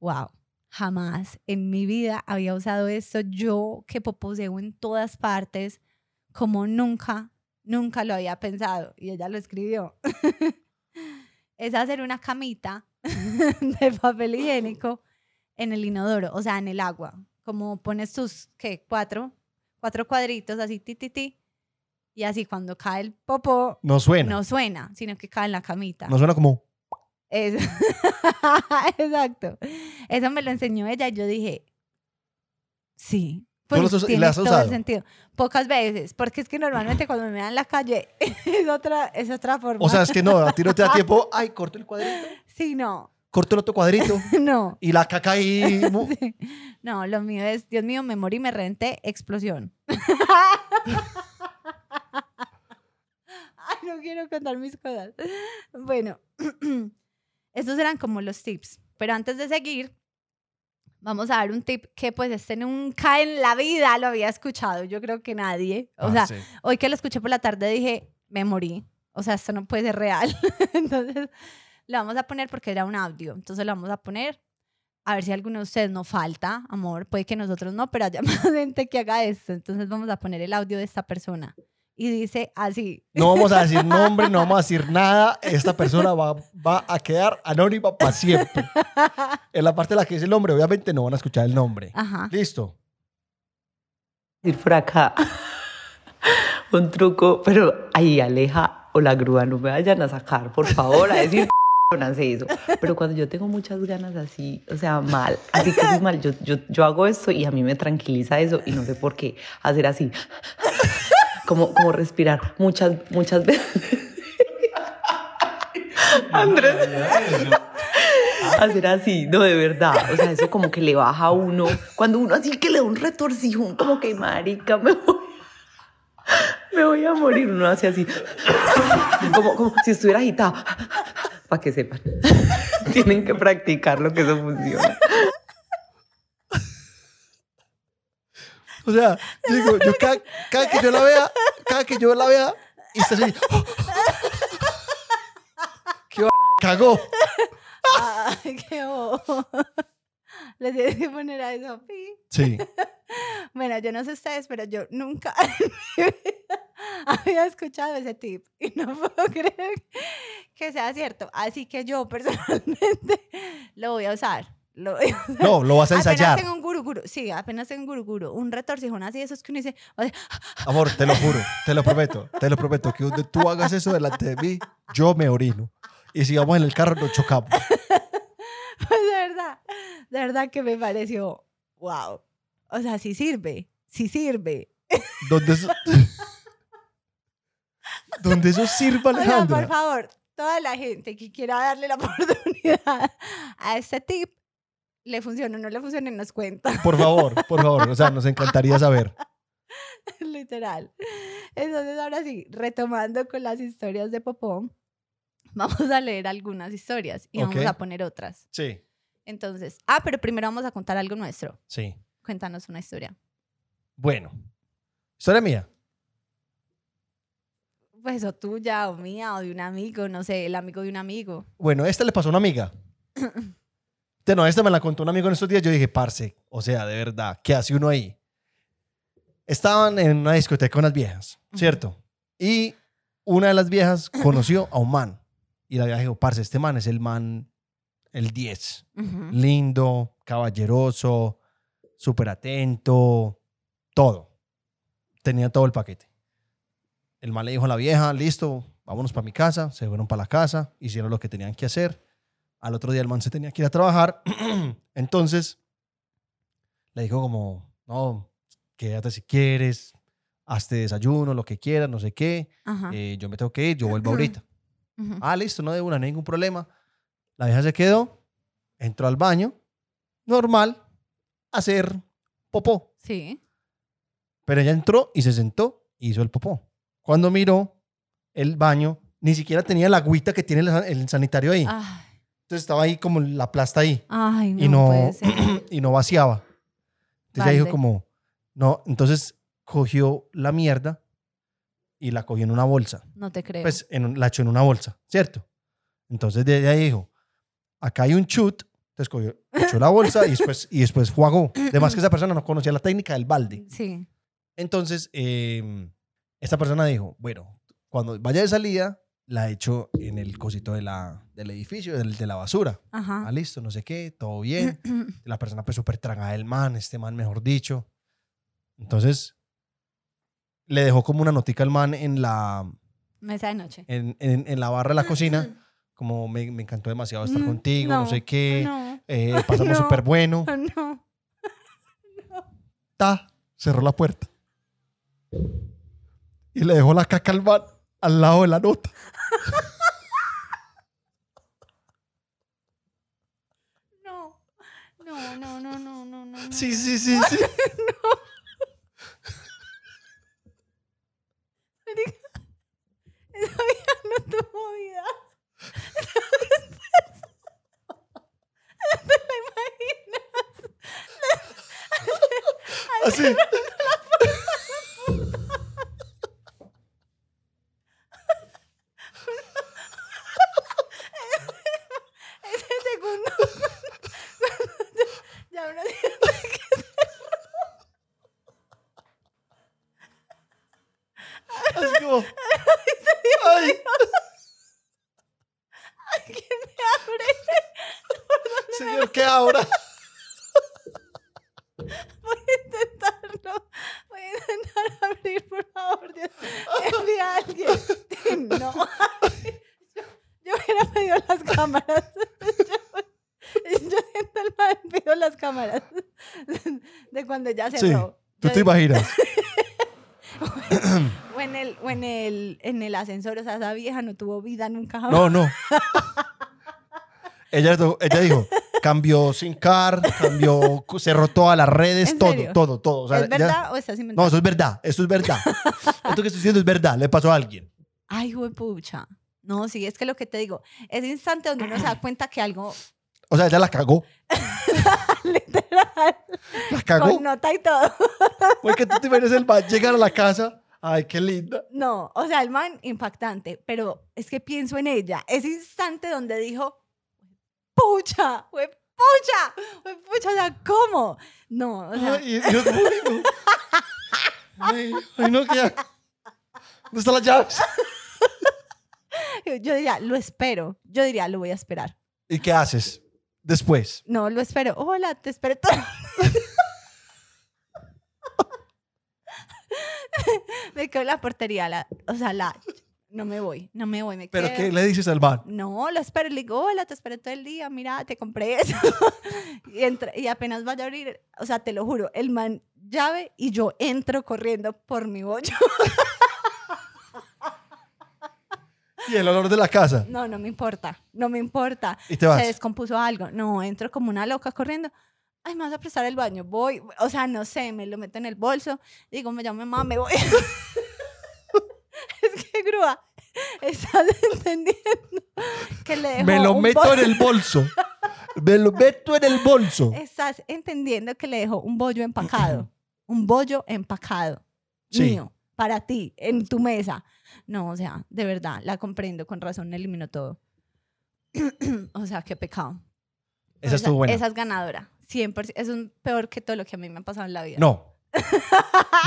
wow, jamás en mi vida había usado esto. Yo que poposeo en todas partes, como nunca, nunca lo había pensado. Y ella lo escribió. es hacer una camita de papel higiénico en el inodoro, o sea, en el agua. Como pones tus, ¿qué? Cuatro, cuatro cuadritos así, ti, ti, ti. Y así cuando cae el popó, No suena. no suena, sino que cae en la camita. No suena como... Es- Exacto. Eso me lo enseñó ella y yo dije, sí. ¿Tú Pues y tiene has todo usado? el sentido. Pocas veces, porque es que normalmente cuando me dan en la calle es otra, es otra forma. O sea, es que no, a ti no te da tiempo. Ay, corto el cuadrito. sí, no, Corto el otro cuadrito. no. Y la caca ahí... Sí. No, lo mío es, Dios mío, me morí, me renté, explosión. Ay, no quiero contar mis cosas. Bueno, estos eran como los tips. Pero antes de seguir, vamos a dar un tip que pues este nunca en la vida lo había escuchado. Yo creo que nadie. O Ah, sea, sí. hoy que lo escuché por la tarde dije, me morí. O sea, esto no puede ser real. Entonces, lo vamos a poner porque era un audio. Entonces, lo vamos a poner. A ver si alguno de ustedes no falta, amor. Puede que nosotros no, pero haya más gente que haga esto. Entonces, vamos a poner el audio de esta persona. Y dice así. No vamos a decir nombre, no vamos a decir nada. Esta persona va, va a quedar anónima para siempre. En la parte en la que dice el nombre, obviamente no van a escuchar el nombre. Ajá. Listo. ir por acá. Un truco, pero ahí Aleja o la grúa no me vayan a sacar, por favor, a decir hace eso. Pero cuando yo tengo muchas ganas así, o sea, mal, así que soy mal, yo, yo, yo hago esto y a mí me tranquiliza eso y no sé por qué hacer así, como, como respirar muchas, muchas veces. Andrés. Hacer así, no, de verdad. O sea, eso como que le baja a uno. Cuando uno así que le da un retorcijón, como que marica, me voy, me voy a morir. Uno hace así, como, como si estuviera agitado. Para que sepan. Tienen que practicar lo que eso funciona. O sea, yo digo, yo cada, cada que yo la vea, cada que yo la vea y está así. ¡Qué cagó! Ay, qué bobo. Le tienes que poner a eso. pi. Sí. Bueno, yo no sé ustedes, pero yo nunca había escuchado ese tip y no puedo creer que sea cierto. Así que yo personalmente lo voy a usar. Lo. No, lo vas a Apenas ensayar. tengo un guruguru, sí, apenas tengo un guruguru, un retorcijón así, esos que uno dice, o sea, Amor, te lo juro, te lo prometo, te lo prometo, que donde tú hagas eso delante de mí, yo me orino. Y si vamos en el carro, nos chocamos. pues de verdad, de verdad que me pareció, wow. O sea, sí sirve, sí sirve. Donde eso, donde eso sirva, Alejandra. por favor, toda la gente que quiera darle la oportunidad a este tip, le funciona o no le funciona, nos cuenta, Por favor, por favor. O sea, nos encantaría saber. literal. Entonces, ahora sí, retomando con las historias de Popó, vamos a leer algunas historias y vamos a poner otras. Sí, Entonces, ah, pero primero vamos a contar algo nuestro. sí. Cuéntanos una historia. Bueno, historia mía. Pues o tuya o mía o de un amigo, no sé, el amigo de un amigo. Bueno, esta le pasó a una amiga. Este no, esta me la contó un amigo en estos días. Yo dije, parce, o sea, de verdad, ¿qué hace uno ahí? Estaban en una discoteca con unas viejas, ¿cierto? Y una de las viejas conoció a un man. Y la vieja dijo, parce, este man es el man, el 10. Ujú. Lindo, caballeroso, súper atento, todo. Tenía todo el paquete. El man le dijo a la vieja, listo, vámonos para mi casa. Se fueron para la casa, hicieron lo que tenían que hacer. Al otro día el man se tenía que ir a trabajar. Entonces, le dijo como, no, quédate si quieres, hazte desayuno, lo que quieras, no sé qué. Eh, yo me tengo que ir, yo vuelvo ahorita. Ujú. Ah, listo, no de una, no hay ningún problema. La vieja se quedó, entró al baño, normal, a hacer popó. Sí. Pero ella entró y se sentó y hizo el popó. Cuando miró el baño, ni siquiera tenía la agüita que tiene el, san- el sanitario ahí. Ay, Entonces estaba ahí como la plasta ahí ay, no, y no, puede ser. y no vaciaba. Entonces ella dijo como, no, entonces cogió la mierda y la cogió en una bolsa. No te creo. pues en la echó en una bolsa, ¿cierto? Entonces de ella dijo, acá hay un chut, entonces cogió, echó la bolsa y después, y después jugó. Además que esa persona no conocía la técnica del balde. sí. Entonces, eh, esta persona dijo, bueno, cuando vaya de salida, la echo en el cosito de la, del edificio, del, de la basura. Ajá. Ah, listo, no sé qué, todo bien. La persona pues súper tragada del man, este man mejor dicho. Entonces, le dejó como una notica al man en la, Mesa de noche. en, en- en la barra de la cocina, como me, me encantó demasiado estar Mm, contigo, no, no, sé qué, No. eh, pasamos No. súper bueno. No. Ta, cerró la puerta. Y le dejó la caca al man al lado de la nota. No. No, no, no, no, no, no. Sí, sí, sí, sí. No tuvo vida. ¿Te la imaginas? Así. Ese segundo. cuando ya, ya uno siente que Así como. Ay, alguien me abre. señor, ¿qué ahora? Voy a intentarlo. Voy a intentar abrir, por favor. Dios. Envía a alguien. Tim, No. Yo, yo hubiera pedido las cámaras. Yo, yo siento el mal, pido las cámaras ya Sí, cerró. tú Yo te imaginas. O en el, o en el, en el ascensor, o sea, esa vieja no tuvo vida nunca jamás. No, no. Ella, ella dijo, cambió sin car, cambió, cerró todas las redes, ¿En todo, serio? todo, todo. O sea, ¿Es ella- verdad o estás no, inventando? eso es verdad, eso es verdad. Esto que estoy diciendo es verdad, le pasó a alguien. Ay, pucha. No, sí, es que lo que te digo, ese instante donde uno se da cuenta que algo O sea, ella la cagó, literal, la cagó. con nota y todo. Porque tú te imaginas el man llegar a la casa, Ay, qué linda. No, o sea, el man impactante, pero es que pienso en ella, ese instante donde dijo, pucha, fue pucha, fue pucha, o sea, ¿cómo? No, o sea, Ay, Dios mío. Ay, ay, no, ¿qué hago? ¿Dónde están las llaves? yo diría, lo espero, yo diría, lo voy a esperar. ¿Y qué haces después? No, lo espero. Hola, te espero todo. me quedo en la portería, la, o sea, la, no me voy, no me voy, me ¿Pero quedo. qué le dices al man? No, lo espero, le digo, hola, te esperé todo el día, mira, te compré eso. y, entra- y apenas vaya a abrir, o sea, te lo juro, el man llave y yo entro corriendo por mi bollo. Y el olor de la casa. No, no me importa, no me importa. Y te vas. Se descompuso algo. No, entro como una loca corriendo. Ay, me vas a prestar el baño. Voy, o sea, no sé, me lo meto en el bolso. Digo, me llamo mamá, me voy. es que, grúa, estás entendiendo que le dejo Me lo un meto en el bolso. Me lo meto en el bolso. Estás entendiendo que le dejo un bollo empacado. un bollo empacado. Sí. Mío, para ti, en tu mesa. No, o sea, de verdad, la comprendo. Con razón, eliminó todo. o sea, qué pecado. Esa estuvo buena. Esa es ganadora. 100%. Es un peor que todo lo que a mí me ha pasado en la vida. No.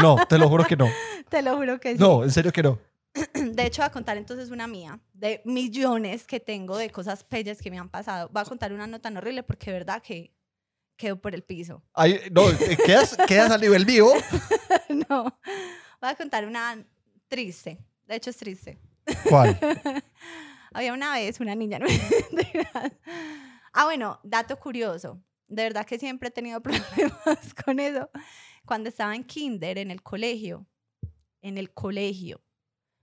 No, te lo juro que no. Te lo juro que sí. No, en serio que no. De hecho, voy a contar entonces una mía de millones que tengo de cosas pellas que me han pasado. Voy a contar una no tan horrible porque de verdad que quedo por el piso. Ay, no, eh, quedas, quedas a nivel vivo. no. Voy a contar una triste. De hecho, es triste. ¿Cuál? Había una vez una niña. no ah, bueno, dato curioso. De verdad que siempre he tenido problemas con eso. Cuando estaba en kinder, en el colegio, en el colegio,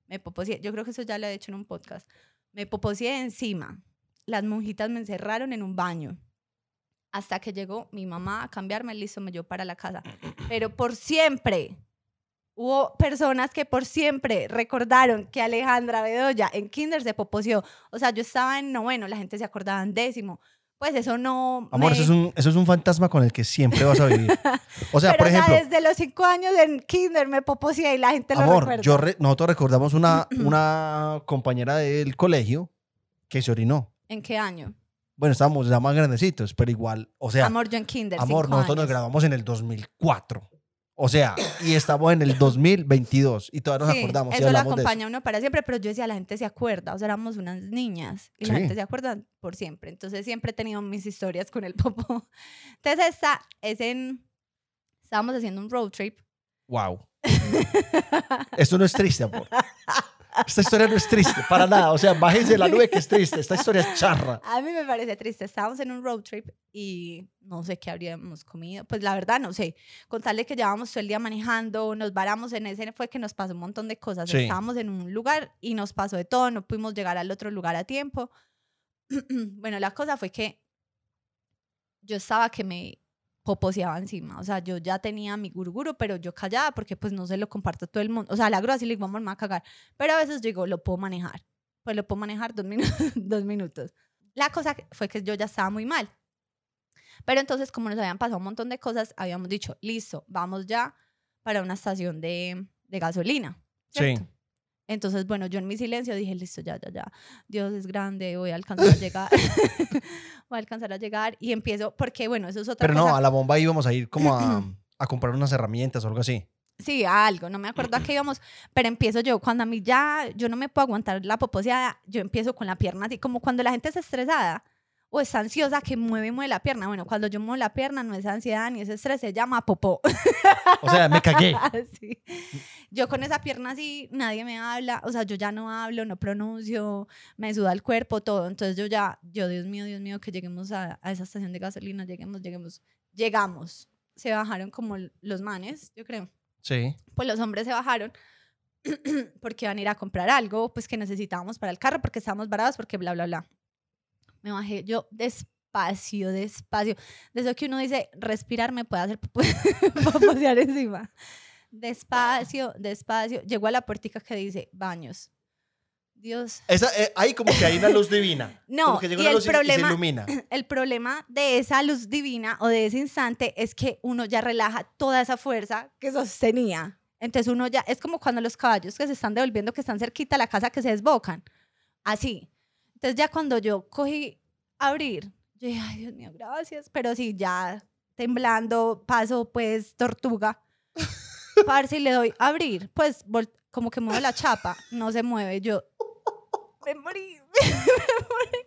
me poposié, yo creo que eso ya lo he hecho en un podcast, me poposié encima. Las monjitas me encerraron en un baño. Hasta que llegó mi mamá a cambiarme, listo, me llevó para la casa. Pero por siempre, Hubo personas que por siempre recordaron que Alejandra Bedoya en Kinder se poposeó. O sea, yo estaba en noveno, la gente se acordaba en décimo. Pues eso no. Amor, me- eso es, un, eso es un fantasma con el que siempre vas a vivir. O sea, Pero, por o sea, ejemplo, desde los cinco años en Kinder me poposeé y la gente lo amor, recuerda. yo re- nosotros recordamos una, una compañera del colegio que se orinó. ¿En qué año? Bueno, estábamos ya más grandecitos, pero igual, o sea, amor, Amor, yo en Kinder. nosotros cinco nos años. grabamos en el 2004. O sea, y estamos en el 2022 y todavía nos Sí, acordamos eso lo eso. acompaña a uno para siempre, pero yo decía, la gente se acuerda, o sea, éramos unas niñas y la Sí. gente se acuerda por siempre. Entonces siempre he tenido mis historias con el popo. Entonces esta es en, estábamos haciendo un road trip. Wow. Esto no es triste, amor. Esta historia no es triste, para nada. O sea, bájense de la nube que es triste. Esta historia es charra. A mí me parece triste. Estábamos en un road trip y no sé qué habríamos comido. Pues la verdad no sé. Con tal de que llevábamos todo el día manejando, nos varamos en ese, fue que nos pasó un montón de cosas. Sí. Estábamos en un lugar y nos pasó de todo. No pudimos llegar al otro lugar a tiempo. bueno, la cosa fue que yo estaba que me poposeaba encima. O sea, yo ya tenía mi guruguru, pero yo callaba porque pues no se lo comparto a todo el mundo. O sea, la grúa sí le digo, amor, me va a cagar. Pero a veces yo digo, lo puedo manejar. Pues lo puedo manejar dos, minu- dos minutos. La cosa fue que yo ya estaba muy mal. Pero entonces, como nos habían pasado un montón de cosas, habíamos dicho, listo, vamos ya para una estación de, de gasolina. Sí. Entonces, bueno, yo en mi silencio dije, listo, ya, ya, ya. Dios es grande, voy a alcanzar a llegar. voy a alcanzar a llegar. Y empiezo, porque bueno, eso es otra Pero cosa. no, a la bomba íbamos a ir como a, a comprar unas herramientas o algo así. Sí, algo, no me acuerdo a qué íbamos, pero empiezo yo, cuando a mí ya, yo no me puedo aguantar la poposeada, yo empiezo con la pierna así, como cuando la gente es estresada o está ansiosa que mueve, mueve la pierna. Bueno, cuando yo muevo la pierna no es ansiedad ni es estrés, se llama popó. O sea, me cagué. Sí. Yo con esa pierna así, nadie me habla, o sea, yo ya no hablo, no pronuncio, me suda el cuerpo, todo. Entonces yo ya, yo, Dios mío, Dios mío, que lleguemos a, a esa estación de gasolina, lleguemos, lleguemos, llegamos. Se bajaron como los manes, yo creo Sí. pues los hombres se bajaron porque iban a ir a comprar algo, pues que necesitábamos para el carro, porque estábamos varados, porque bla, bla, bla. Me bajé yo despacio, despacio. De eso que uno dice, respirar me puede hacer poposear encima. Despacio, despacio. Llegó a la puertica que dice, baños. Dios. Esa, eh, ahí como que hay una luz divina. No, Como que llega y una el luz y- y problema- se ilumina. El problema de esa luz divina o de ese instante es que uno ya relaja toda esa fuerza que sostenía. Entonces uno ya, es como cuando los caballos que se están devolviendo, que están cerquita a la casa, que se desbocan. Así. Entonces ya cuando yo cogí abrir, yo dije, ay Dios mío, gracias. Pero sí, ya temblando, paso pues tortuga. Parce, y le doy abrir, pues como que mueve la chapa, no se mueve. Yo me morí, me morí.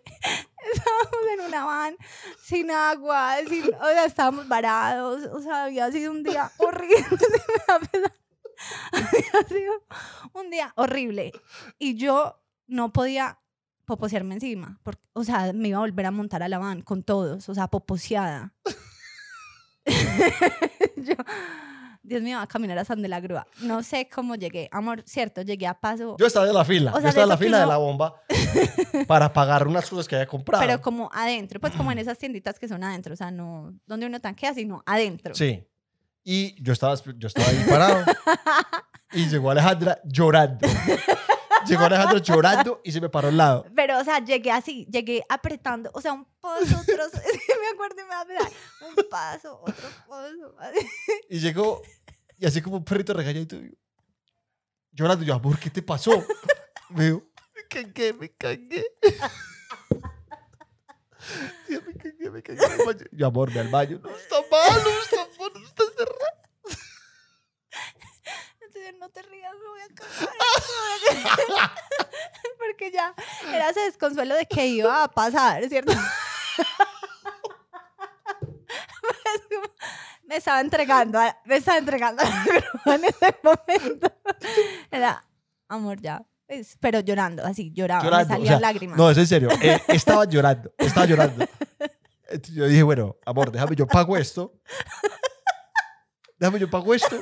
Estábamos en una van sin agua, sin, o sea, estábamos varados, o sea, había sido un día horrible. había sido un día horrible. Y yo no podía poposearme encima, porque, o sea, me iba a volver a montar a la van con todos, o sea, poposeada. yo, Dios mío, a caminar hasta donde la grúa. No sé cómo llegué, amor, cierto, llegué a paso, Yo estaba en la fila. O sea, yo estaba en de la fila de uno- la bomba para pagar unas cosas que había comprado. pero como adentro, pues como en esas tienditas que son adentro, o sea, no donde uno tanquea, sino adentro. Sí. Y yo estaba, yo estaba ahí parado. y llegó Alejandra llorando. Llegó Alejandra llorando y se me paró al lado. Pero, o sea, llegué así, llegué apretando, o sea, un paso, otro, me acuerdo y me da pesar, un paso, otro paso, así. Y llegó, y así como un perrito regañadito, y- llorando. Yo, amor, ¿qué te pasó? Me dijo, me cagué, me cagué. Yo, me cagué, me cagué. Yo, amor, ve al baño. No, está mal, no está mal, no está No te rías, me voy a cagar. Porque ya era ese desconsuelo de que iba a pasar, ¿cierto? Me estaba entregando, me estaba entregando en ese momento. Era, amor, ya. pues, pero llorando, así, lloraba, Llorando, me o salían sea, lágrimas. No, es en serio. eh, estaba llorando, estaba llorando. Yo dije, bueno, amor, déjame, yo pago esto. Déjame, yo pago esto.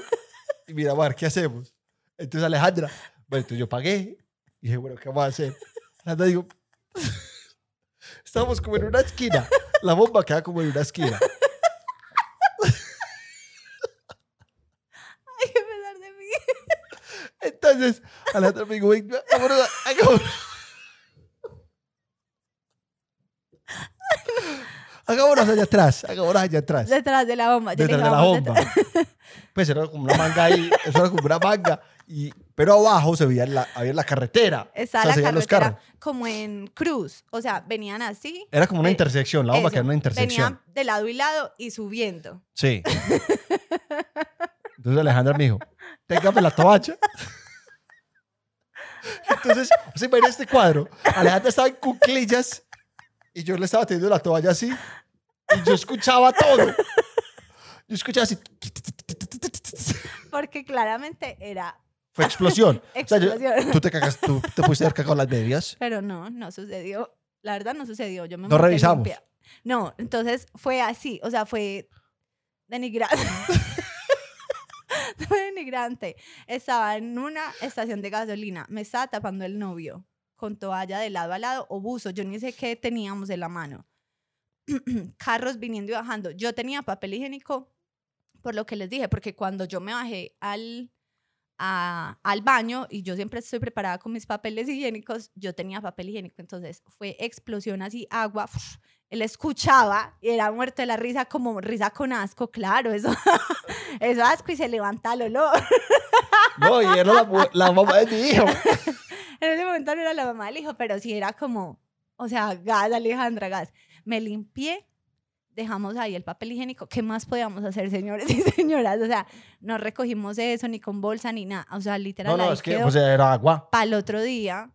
Y mira, ¿qué hacemos? Entonces Alejandra, bueno, entonces yo pagué. Y dije, bueno, ¿qué vamos a hacer? Alejandra digo, estábamos como en una esquina. La bomba queda como en una esquina. Hay que pesar de mí. Entonces Alejandra me dijo, venga, vámonos, Hagámonos allá atrás, hagámonos allá atrás. Detrás de la bomba. detrás de la "Vamos bomba. detrás". Pues era como una manga ahí, eso era como una manga. Y, pero abajo se veía la, había la carretera. Estaba o sea, se los carros. como en cruz. O sea, venían así. Era como una Eh, intersección, la bomba eso, que era una intersección. Venía de lado y lado y subiendo. Sí. Entonces Alejandra me dijo, téngame la toalla. Entonces, o sea, imagina este cuadro. Alejandra estaba en cuclillas y yo le estaba teniendo la toalla así y yo escuchaba todo. Yo escuchaba así. Porque claramente era. Fue explosión. O sea, yo- Explosión. tú te cagas, tú te pudiste haber cagado las medias. Pero no, no sucedió. La verdad no sucedió. Yo me No revisamos. limpia. No, entonces fue así. O sea, fue denigrante. fue denigrante. Estaba en una estación de gasolina. Me estaba tapando el novio con toalla de lado a lado o buzo. Yo ni sé qué teníamos en la mano. Carros viniendo y bajando. Yo tenía papel higiénico, por lo que les dije, porque cuando yo me bajé al, a- al baño y yo siempre estoy preparada con mis papeles higiénicos, yo tenía papel higiénico, entonces fue explosión así, agua, él escuchaba y era muerto de la risa, como risa con asco, claro, eso, eso asco y se levanta el olor. No, y era la, la mamá de mi hijo. En ese momento no era la mamá del hijo, pero sí era como, o sea, gas, Alejandra, gas. Me limpié, dejamos ahí el papel higiénico. ¿Qué más podíamos hacer, señores y señoras? O sea, no recogimos eso ni con bolsa ni nada. O sea, literal, No, no, es que quedó o sea, era agua. para el otro día.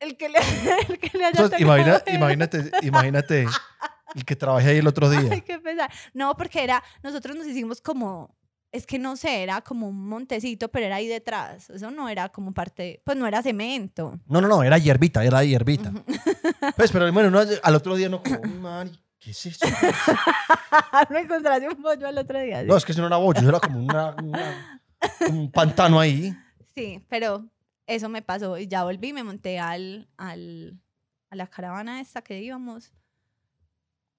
El que le, el que le haya Entonces, imagina- imagínate, imagínate el que trabajé ahí el otro día. Ay, qué pesar. No, porque era, nosotros nos hicimos como, es que no sé, era como un montecito, pero era ahí detrás. Eso no era como parte, pues no era cemento. No, no, no, era hierbita, era hierbita. Pues, pero bueno, no, al otro día no como, "Mari, ¿qué es eso? no encontraste un pollo al otro día. ¿sí? No, es que eso no era bollo, eso era como, una, un pantano ahí. Sí, pero eso me pasó y ya volví, me monté al, al, a la caravana esta que íbamos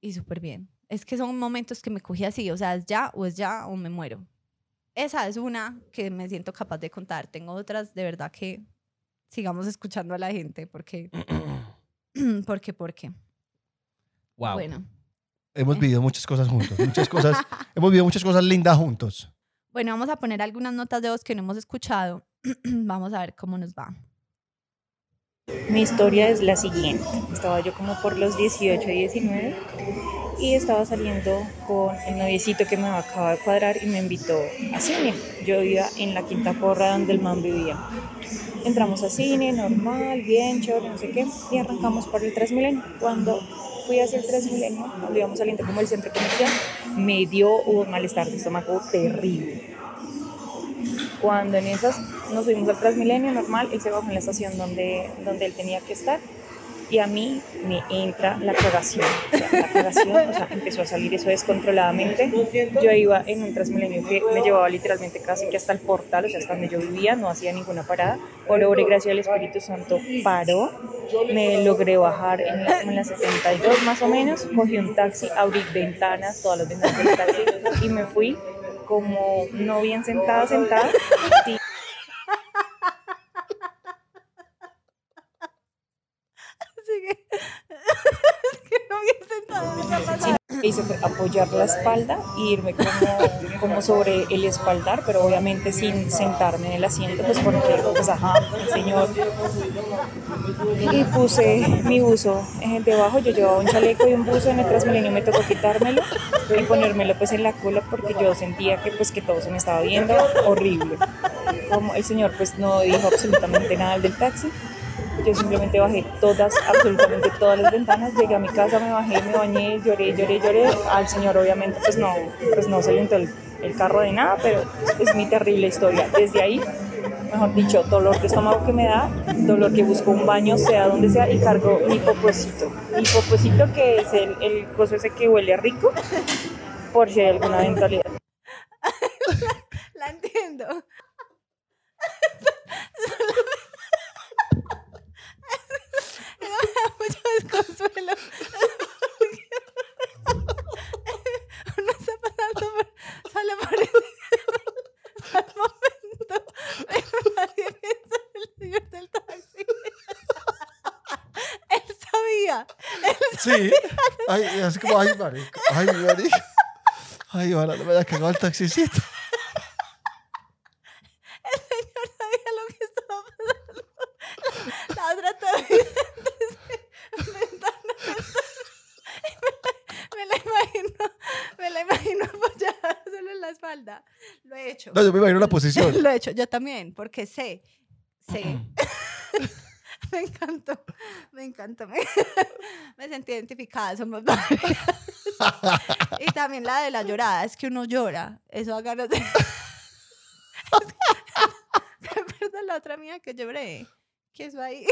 y súper bien. Es que son momentos que me cogí así, o sea, es ya o es ya o me muero. Esa es una que me siento capaz de contar. Tengo otras de verdad que sigamos escuchando a la gente porque, porque, porque. Wow. Bueno, Hemos Eh. vivido muchas cosas juntos, muchas cosas, hemos vivido muchas cosas lindas juntos. Bueno, vamos a poner algunas notas de voz que no hemos escuchado. vamos a ver cómo nos va. Mi historia es la siguiente. Estaba yo como por los 18, 19 y estaba saliendo con el noviecito que me acaba de cuadrar y me invitó a cine. Yo vivía en la quinta porra donde el man vivía. Entramos a cine, normal, bien, chévere, no sé qué, y arrancamos por el Transmilenio. Cuando fui hacia el Transmilenio, cuando íbamos saliendo como el centro comercial, me dio un malestar de estómago terrible. Cuando en esas nos subimos al Transmilenio normal, él se bajó en la estación donde, donde él tenía que estar y a mí me entra la cagación. O sea, la cagación, o sea, empezó a salir eso descontroladamente. Yo iba en un Transmilenio que me llevaba literalmente casi que hasta el portal, o sea, hasta donde yo vivía, no hacía ninguna parada. Por obra y gracia del Espíritu Santo paró, me logré bajar en la, en la 72 más o menos, cogí un taxi, abrí ventanas, todas las ventanas del taxi y me fui como no bien sentada, sentada. sí, Así que, es que no había sentado en esa pasada. hice fue apoyar la espalda y irme como, como sobre el espaldar, pero obviamente sin sentarme en el asiento, pues porque, pues ajá, señor. Y puse mi buzo eh, debajo, yo llevaba un chaleco y un buzo en el Transmilenio, me tocó quitármelo y ponérmelo pues en la cola porque yo sentía que pues que todo se me estaba viendo horrible. Como el señor pues no dijo absolutamente nada del taxi, yo simplemente bajé todas, absolutamente todas las ventanas, llegué a mi casa, me bajé, me bañé, lloré, lloré, lloré. Al señor obviamente pues no, pues no se le el, el carro de nada, pero es mi terrible historia. Desde ahí, mejor dicho, dolor de estómago que me da, dolor que busco un baño, sea donde sea, y cargo mi popocito. Mi popocito que es el, el coso ese que huele rico, por si hay alguna eventualidad. La entiendo. Me da mucho desconsuelo. Uno está pasando por, solo por ese momento, pero nadie piensa en el señor del taxi. Él sabía. Él Sí. Ay, así como, ay, marica. Ay, marica. Ay, no me cagado el taxicito. El señor sabía lo que estaba pasando. La otra todavía desde ventana, ventana. Y me la, me la imagino, me la imagino apoyada solo en la espalda. Lo he hecho. No, yo me imagino la posición. Lo he hecho, yo también, porque sé, sé. me encantó, me encantó. Me, me sentí identificada, somos varias. y también la de la llorada, es que uno llora, eso da ganas de... ¿Te acuerdas la otra mía que lloré? Que eso ahí.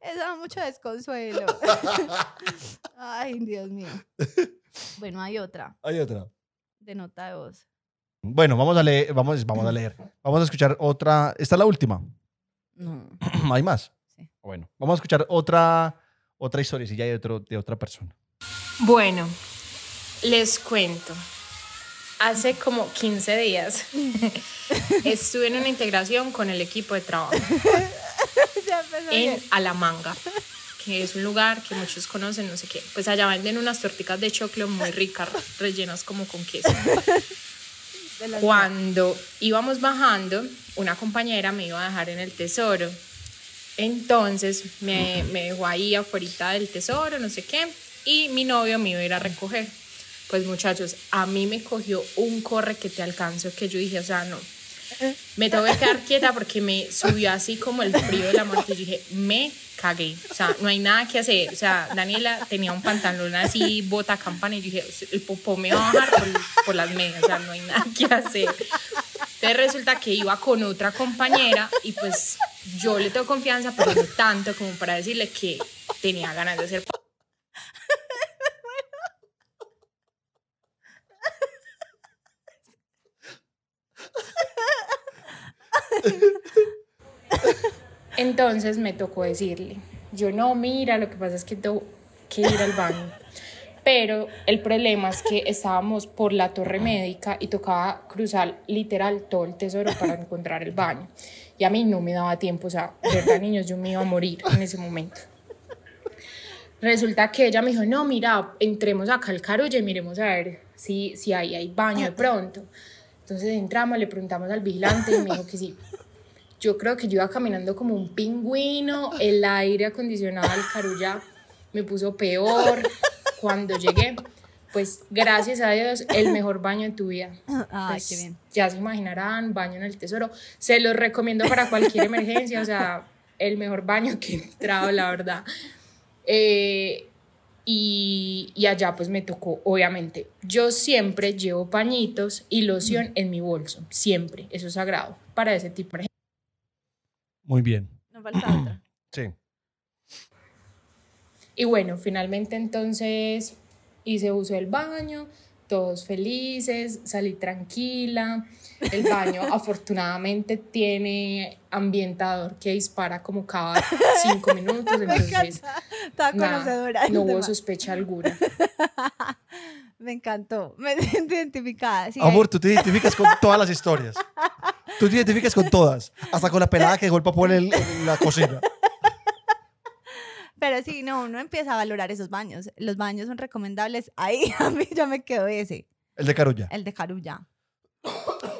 Eso da mucho desconsuelo. Ay, Dios mío. Bueno, hay otra Hay otra. De nota de voz. Bueno, vamos a leer, vamos, vamos a leer. Vamos a escuchar otra. Esta es la última. No. Hay más. Sí. Bueno, vamos a escuchar otra, otra historia, si ya hay otro, de otra persona. Bueno, les cuento. Hace como 15 días estuve en una integración con el equipo de trabajo en. Alamanga, que es un lugar que muchos conocen, no sé qué. Pues allá venden unas torticas de choclo muy ricas, rellenas como con queso. Cuando íbamos bajando, una compañera me iba a dejar en el tesoro. Entonces me, me dejó ahí afuera del tesoro, no sé qué, y mi novio me iba a ir a recoger. Pues muchachos, a mí me cogió un corre que te alcanzo que yo dije, o sea, no. Me tengo que quedar quieta porque me subió así como el frío de la muerte. Yo dije, me cagué. O sea, no hay nada que hacer. O sea, Daniela tenía un pantalón así, bota campana, y dije, el popó me va a bajar por, por las medias. O sea, no hay nada que hacer. Entonces resulta que iba con otra compañera y pues yo le tengo confianza, pero no tanto como para decirle que tenía ganas de hacer Entonces me tocó decirle, yo no, mira, lo que pasa es que tengo que ir al baño. Pero el problema es que estábamos por la torre médica y tocaba cruzar literal todo el tesoro para encontrar el baño. Y a mí no me daba tiempo, o sea, verdad, niños, yo me iba a morir en ese momento. Resulta que ella me dijo, no, mira, entremos acá al Carulla y miremos a ver si, si ahí hay baño de pronto. Entonces entramos, le preguntamos al vigilante y me dijo que sí. Yo creo que yo iba caminando como un pingüino, el aire acondicionado del Carulla me puso peor. Cuando llegué, pues gracias a Dios, el mejor baño de tu vida. Pues, qué bien. Ya se imaginarán, baño en el tesoro. Se los recomiendo para cualquier emergencia, o sea, el mejor baño que he entrado, la verdad. Eh, y, y allá pues me tocó, obviamente. Yo siempre llevo pañitos y loción en mi bolso, siempre. Eso es sagrado para ese tipo de Muy bien. No falta otra. Sí. Y bueno, finalmente entonces hice uso del baño, todos felices, salí tranquila. El baño afortunadamente tiene ambientador que dispara como cada cinco minutos, Me entonces nada, no hubo sospecha alguna. Me encantó. Me siento identificada. Sí, Amor, tú te identificas con todas las historias. Tú te identificas con todas. Hasta con la pelada que dejó el en, el- en la cocina. Pero sí, no, uno empieza a valorar esos baños. Los baños son recomendables. Ahí a mí ya me quedó ese, El de Carulla. el de Carulla.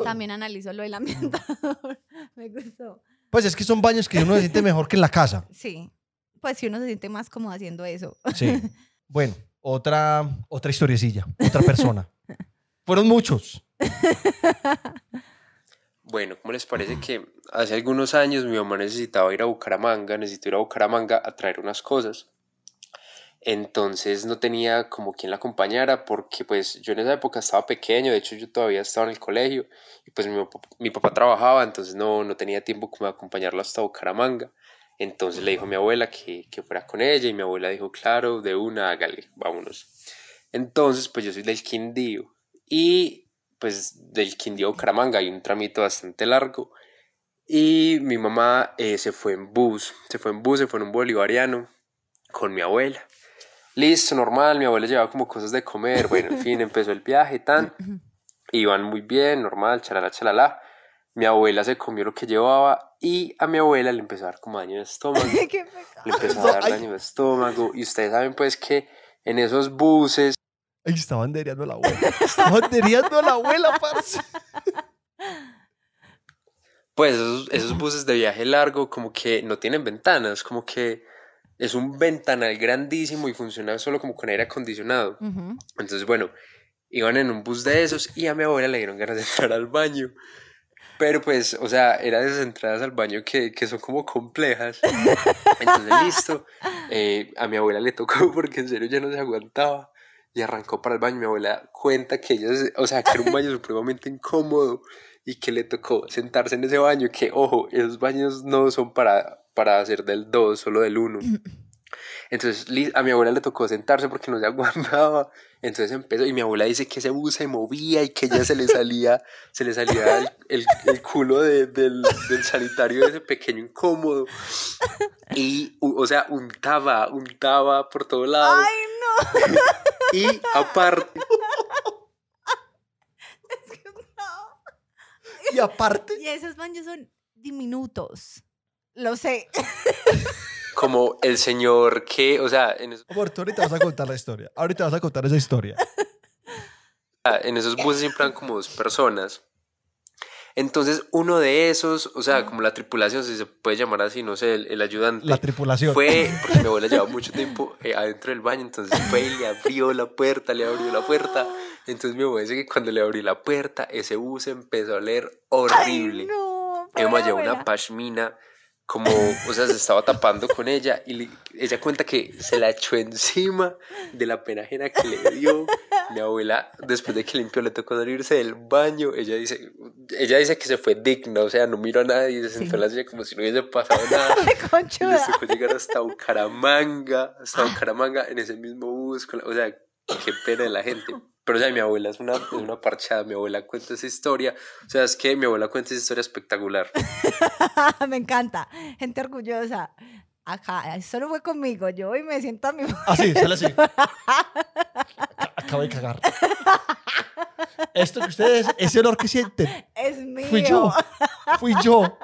También analizo lo del ambientador. me gustó. Pues es que son baños que uno se siente mejor que en la casa. Sí. Pues si uno se siente más cómodo haciendo eso. Sí. Bueno, otra, otra historiecilla, otra persona. Fueron muchos. Bueno, ¿cómo les parece que hace algunos años mi mamá necesitaba ir a Bucaramanga, necesitó ir a Bucaramanga a traer unas cosas? Entonces no tenía como quien la acompañara porque pues yo en esa época estaba pequeño, de hecho yo todavía estaba en el colegio y pues mi, papá- mi papá trabajaba, entonces no, no tenía tiempo como de acompañarlo hasta Bucaramanga. Entonces le dijo a mi abuela que, que fuera con ella y mi abuela dijo, claro, de una, hágale, vámonos. Entonces pues yo soy del Quindío y pues del Quindío a Bucaramanga hay un tramito bastante largo y mi mamá eh, se fue en bus, se fue en bus, se fue en un bolivariano con mi abuela. Listo, normal, mi abuela llevaba como cosas de comer, bueno, en fin, empezó el viaje, tan, iban muy bien, normal, chalala, chalala. Mi abuela se comió lo que llevaba y a mi abuela le empezó a dar como daño de estómago, Qué pecado. le empezó a dar daño de estómago y ustedes saben pues que en esos buses Ay, estaban deriando a la abuela. Estaban deriando a la abuela, parce. Pues esos, esos buses de viaje largo como que no tienen ventanas, como que es un ventanal grandísimo y funciona solo como con aire acondicionado. Entonces, bueno, iban en un bus de esos y a mi abuela le dieron ganas de entrar al baño. Pero pues, o sea, era de esas entradas al baño que, que son como complejas. Entonces, listo. eh, a mi abuela le tocó porque en serio ya no se aguantaba. Y arrancó para el baño. Mi abuela cuenta que ella, o sea, que era un baño supremamente incómodo y que le tocó sentarse en ese baño. Que, ojo, esos baños no son para, para hacer del 2, solo del 1. Entonces a mi abuela le tocó sentarse porque no se aguantaba. Entonces empezó y mi abuela dice que ese bus se movía y que ella se le salía, se le salía el, el- el culo de- del, del sanitario de ese pequeño incómodo. Y, o sea, untaba, untaba por todo lado. Ay, no. Y aparte, Es que no. Y aparte, Y esos baños son diminutos. Lo sé. Como el señor que, o sea, en esos, amor, tú ahorita vas a contar la historia. Ahorita vas a contar esa historia. en esos buses siempre van como dos personas. Entonces, uno de esos, o sea, como la tripulación, si se puede llamar así, no sé, el, el ayudante. La tripulación. Fue, porque mi abuela llevaba mucho tiempo eh, adentro del baño, entonces fue y le abrió la puerta, le abrió la puerta. Entonces mi abuela dice que cuando le abrí la puerta, ese bus empezó a oler horrible. Ay, no. Mi mamá pobre llevó una pashmina, como, o sea, se estaba tapando con ella y le- ella cuenta que se la echó encima de la pena ajena que le dio. Mi abuela, después de que limpió, le tocó salirse del baño. Ella dice, ella dice que se fue digna, o sea, no miró a nadie, se sentó en la silla como si no hubiese pasado nada. Y les tocó llegar hasta Bucaramanga, hasta Bucaramanga en ese mismo bus. con la- o sea, qué pena de la gente. Pero, o sea, mi abuela es una, es una parchada. Mi abuela cuenta esa historia. O sea, es que mi abuela cuenta esa historia espectacular. me encanta. Gente orgullosa. Acá, eso no fue conmigo. Yo hoy me siento a mi. Así, sale así. Acabo de cagar. Esto que ustedes, ese olor que sienten, Es mío. fui yo. Fui yo.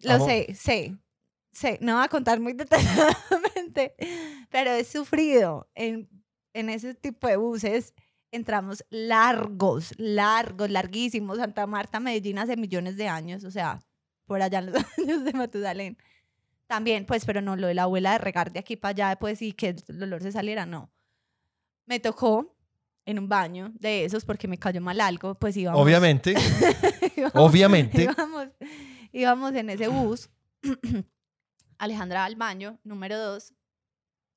Lo Amo. sé, sé. sé, no voy a contar muy detalladamente, pero he sufrido en, en ese tipo de buses. Entramos largos, largos, larguísimos. Santa Marta, Medellín hace millones de años, o sea, por allá en los años de Matusalén. También, pues, pero no lo de la abuela de regar de aquí para allá, pues, y que el olor se saliera, no. Me tocó en un baño de esos porque me cayó mal algo, pues íbamos. Obviamente, íbamos- obviamente. íbamos, íbamos en ese bus. Alejandra al baño, número dos,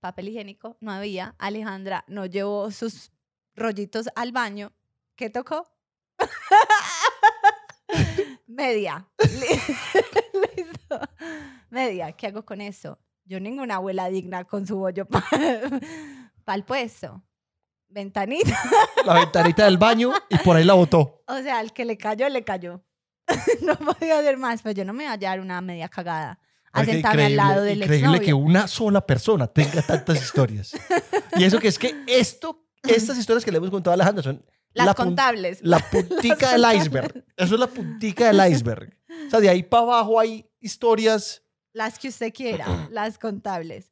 papel higiénico, no había. Alejandra no llevó sus rollitos al baño. ¿Qué tocó? Media. Li- Listo. Media. ¿Qué hago con eso? Yo ninguna abuela digna con su bollo para el puesto. Ventanita. La ventanita del baño y por ahí la botó. O sea, el que le cayó, le cayó. no podía hacer más, pues yo no me voy a hallar una media cagada a sentarme al lado del increíble que una sola persona tenga tantas historias. Y eso que es que esto, estas historias que le hemos contado a Alejandra son Las la contables. la puntica del iceberg. Eso es la puntica del iceberg. O sea, de ahí para abajo hay historias. Las que usted quiera, las contables.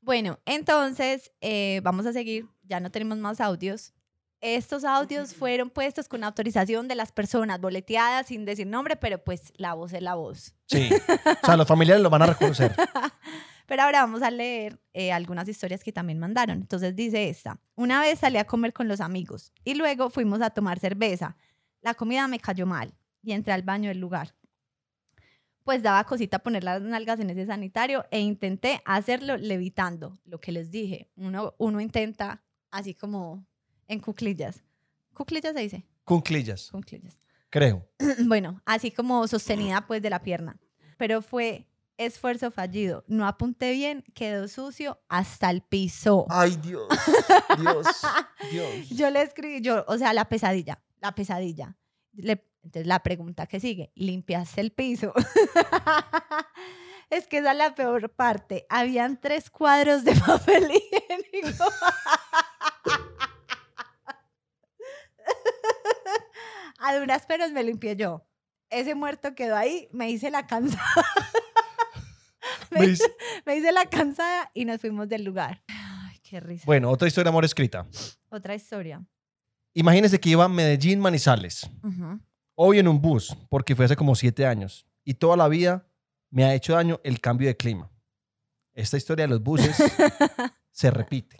Bueno, entonces eh, vamos a seguir. Ya no tenemos más audios. Estos audios fueron puestos con autorización de las personas, boleteadas sin decir nombre, pero pues la voz es la voz. Sí. O sea, los familiares lo van a reconocer. Pero ahora vamos a leer eh, algunas historias que también mandaron. Entonces dice esta. Una vez salí a comer con los amigos y luego fuimos a tomar cerveza. La comida me cayó mal y entré al baño del lugar. Pues daba cosita poner las nalgas en ese sanitario e intenté hacerlo levitando. Lo que les dije, uno, uno intenta así como en cuclillas. ¿Cuclillas se dice? Cunclillas, Cuclillas. creo. bueno, así como sostenida pues de la pierna. Pero fue esfuerzo fallido. No apunté bien, quedó sucio hasta el piso. Ay, Dios. Dios. Dios. Yo le escribí, yo, o sea, la pesadilla, la pesadilla. Le- entonces la pregunta que sigue, ¿limpiaste el piso? es que esa es la peor parte. Habían tres cuadros de papel higiénico. A duras penas me limpié yo. Ese muerto quedó ahí, me hice la cansada. me, Me hice, me hice la cansada y nos fuimos del lugar. Ay, qué risa. Bueno, otra historia de amor escrita. Otra historia. Imagínense que iba a Medellín, Manizales. Hoy en un bus, porque fue hace como siete años. Y toda la vida me ha hecho daño el cambio de clima. Esta historia de los buses se repite.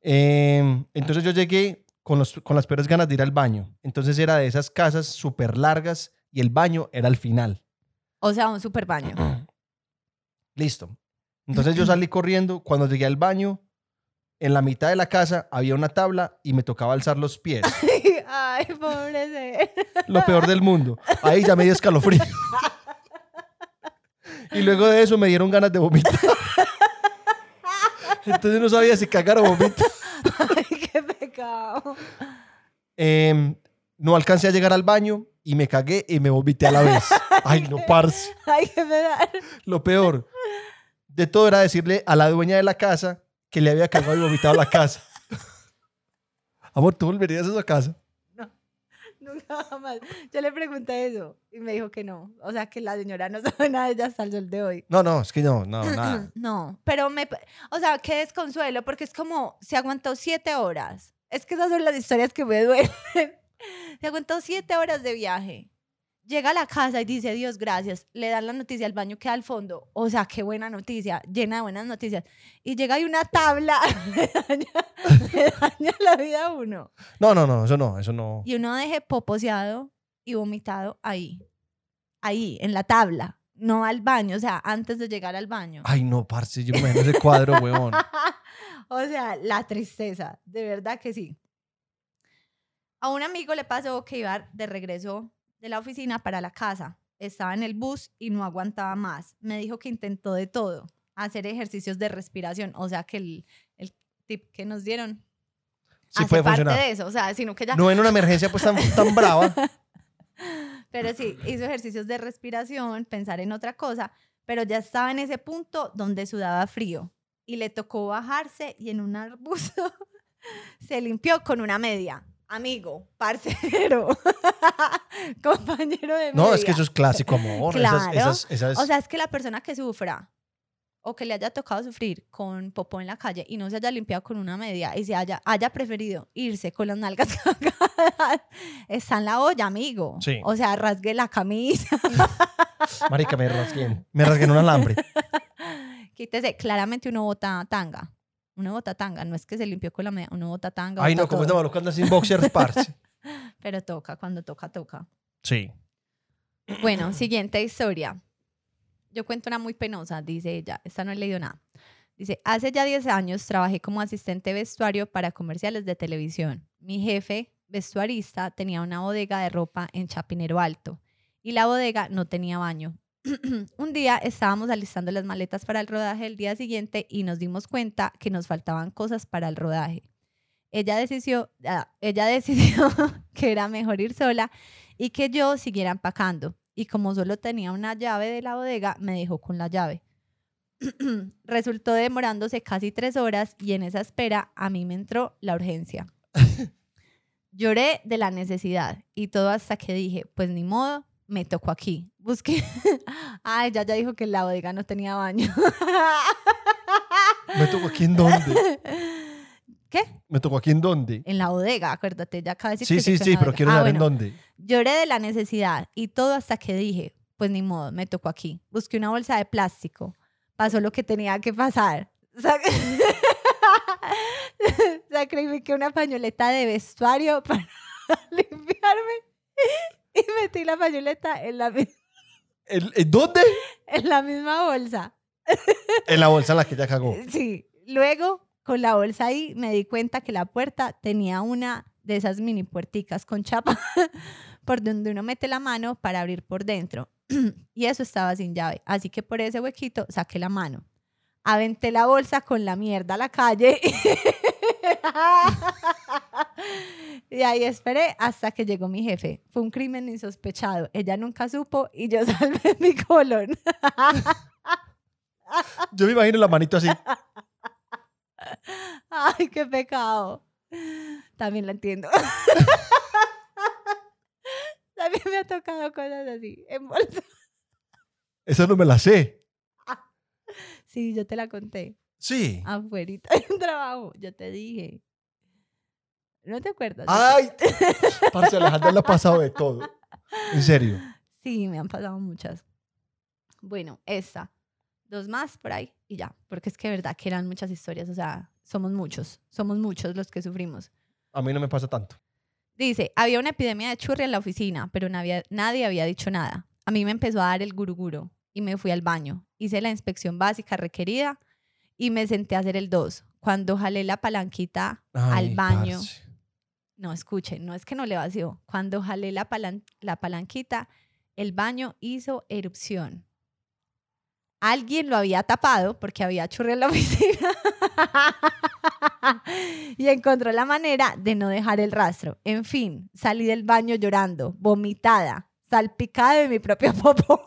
Eh, entonces yo llegué con, los, con las peores ganas de ir al baño. Entonces era de esas casas súper largas y el baño era al final. O sea, un super baño. Listo. Entonces yo salí corriendo. Cuando llegué al baño, en la mitad de la casa había una tabla y me tocaba alzar los pies. Ay, pobre ser. Lo peor del mundo. Ahí ya me dio escalofrío. Y luego de eso me dieron ganas de vomitar. Entonces no sabía si cagar o vomitar. Pecado. Em, no alcancé a llegar al baño y me cagué y me vomité a la vez. Ay, no, parce. Ay, qué me da. Lo peor de todo era decirle a la dueña de la casa que le había cagado y vomitado la casa. Amor, ¿tú volverías a esa casa? Nunca jamás. Yo le pregunté eso y me dijo que no. O sea, que la señora no sabe nada de ella hasta el sol de hoy. No, no, es que no, no, nada. No, pero me... O sea, qué desconsuelo porque es como, se aguantó siete horas. Es que esas son las historias que me duelen. Se aguantó siete horas de viaje. Llega a la casa y dice, Dios, gracias. Le dan la noticia al baño que al fondo. O sea, qué buena noticia, llena de buenas noticias. Y llega y una tabla, le daña, le daña la vida a uno. No, no, no, eso no, eso no. Y uno deje poposeado y vomitado ahí. Ahí, en la tabla. No al baño, o sea, antes de llegar al baño. Ay, no, parce, yo me imagino ese cuadro, weón. O sea, la tristeza, de verdad que sí. A un amigo le pasó que iba de regreso de la oficina para la casa. Estaba en el bus y no aguantaba más. Me dijo que intentó de todo, hacer ejercicios de respiración. O sea, que el, el tip que nos dieron Sí hace puede parte funcionar. de eso. O sea, sino que ya... No en una emergencia pues tan, tan brava. Pero sí, hizo ejercicios de respiración, pensar en otra cosa, pero ya estaba en ese punto donde sudaba frío y le tocó bajarse y en un arbusto se limpió con una media. amigo, parcero, compañero de No, es que media. eso es clásico amor. Claro. esas- esas- O sea, es que la persona que sufra o que le haya tocado sufrir con popó en la calle y no se haya limpiado con una media y se haya, haya preferido irse con las nalgas cagadas, está en la olla, amigo. Sí. O sea, rasgue la camisa. Marica, me rasgué. Me rasgué en un alambre. Quítese, claramente uno bota tanga. Uno bota tanga, no es que se limpió con la media, uno bota tanga. Ay, bota no, como es de malo que anda sin boxers, parce. Pero toca, cuando toca, toca. Sí. Bueno, siguiente historia. Yo cuento una muy penosa, dice ella. Esta no he leído nada. Dice, hace ya 10 años trabajé como asistente vestuario para comerciales de televisión. Mi jefe, vestuarista, tenía una bodega de ropa en Chapinero Alto y la bodega no tenía baño. Un día estábamos alistando las maletas para el rodaje del día siguiente y nos dimos cuenta que nos faltaban cosas para el rodaje. Ella decidió, ah, ella decidió que era mejor ir sola y que yo siguiera empacando. Y como solo tenía una llave de la bodega, me dejó con la llave. Resultó demorándose casi tres horas y en esa espera a mí me entró la urgencia. Lloré de la necesidad y todo hasta que dije, pues ni modo, me tocó aquí. Busqué. Ay, ya ya dijo que la bodega no tenía baño. ¿Me tocó aquí en dónde? ¿Qué? ¿Me tocó aquí en dónde? En la bodega, acuérdate, ya acaba de decir Sí, que sí, sí, en pero quiero Ah, saber en dónde. Lloré de la necesidad y todo hasta que dije, pues ni modo, me tocó aquí. Busqué una bolsa de plástico. Pasó lo que tenía que pasar. Sac- Sacrifiqué una pañoleta de vestuario para limpiarme y metí la pañoleta en la, mi- ¿En, en dónde? en la misma bolsa. En la bolsa en la que ella cagó. Sí. Luego, con la bolsa ahí, me di cuenta que la puerta tenía una de esas mini puerticas con chapa por donde uno mete la mano para abrir por dentro. y eso estaba sin llave. Así que por ese huequito saqué la mano. Aventé la bolsa con la mierda a la calle. y ahí esperé hasta que llegó mi jefe. Fue un crimen insospechado. Ella nunca supo y yo salvé mi colon. Yo me imagino la manito así. Ay, qué pecado. También la entiendo. También me ha tocado cosas así en bolsa. Esa no me la sé. Sí, yo te la conté. Sí. Afuerita hay un trabajo, yo te dije. ¿No te acuerdas? Ay, parce, Alejandra le ha pasado de todo. En serio. Sí, me han pasado muchas. Bueno, esta. Dos más por ahí y ya. Porque es que de verdad que eran muchas historias. O sea, somos muchos. Somos muchos los que sufrimos. A mí no me pasa tanto. Dice, había una epidemia de churri en la oficina, pero nadie, nadie había dicho nada. A mí me empezó a dar el guruguro y me fui al baño. Hice la inspección básica requerida y me senté a hacer el 2. Cuando jalé la palanquita al baño, parce. no, escuchen, no es que no le vació. Cuando jalé la, palan- la palanquita, el baño hizo erupción. Alguien lo había tapado porque había churri en la oficina. y encontró la manera de no dejar el rastro. En fin, salí del baño llorando, vomitada, salpicada de mi propio popó.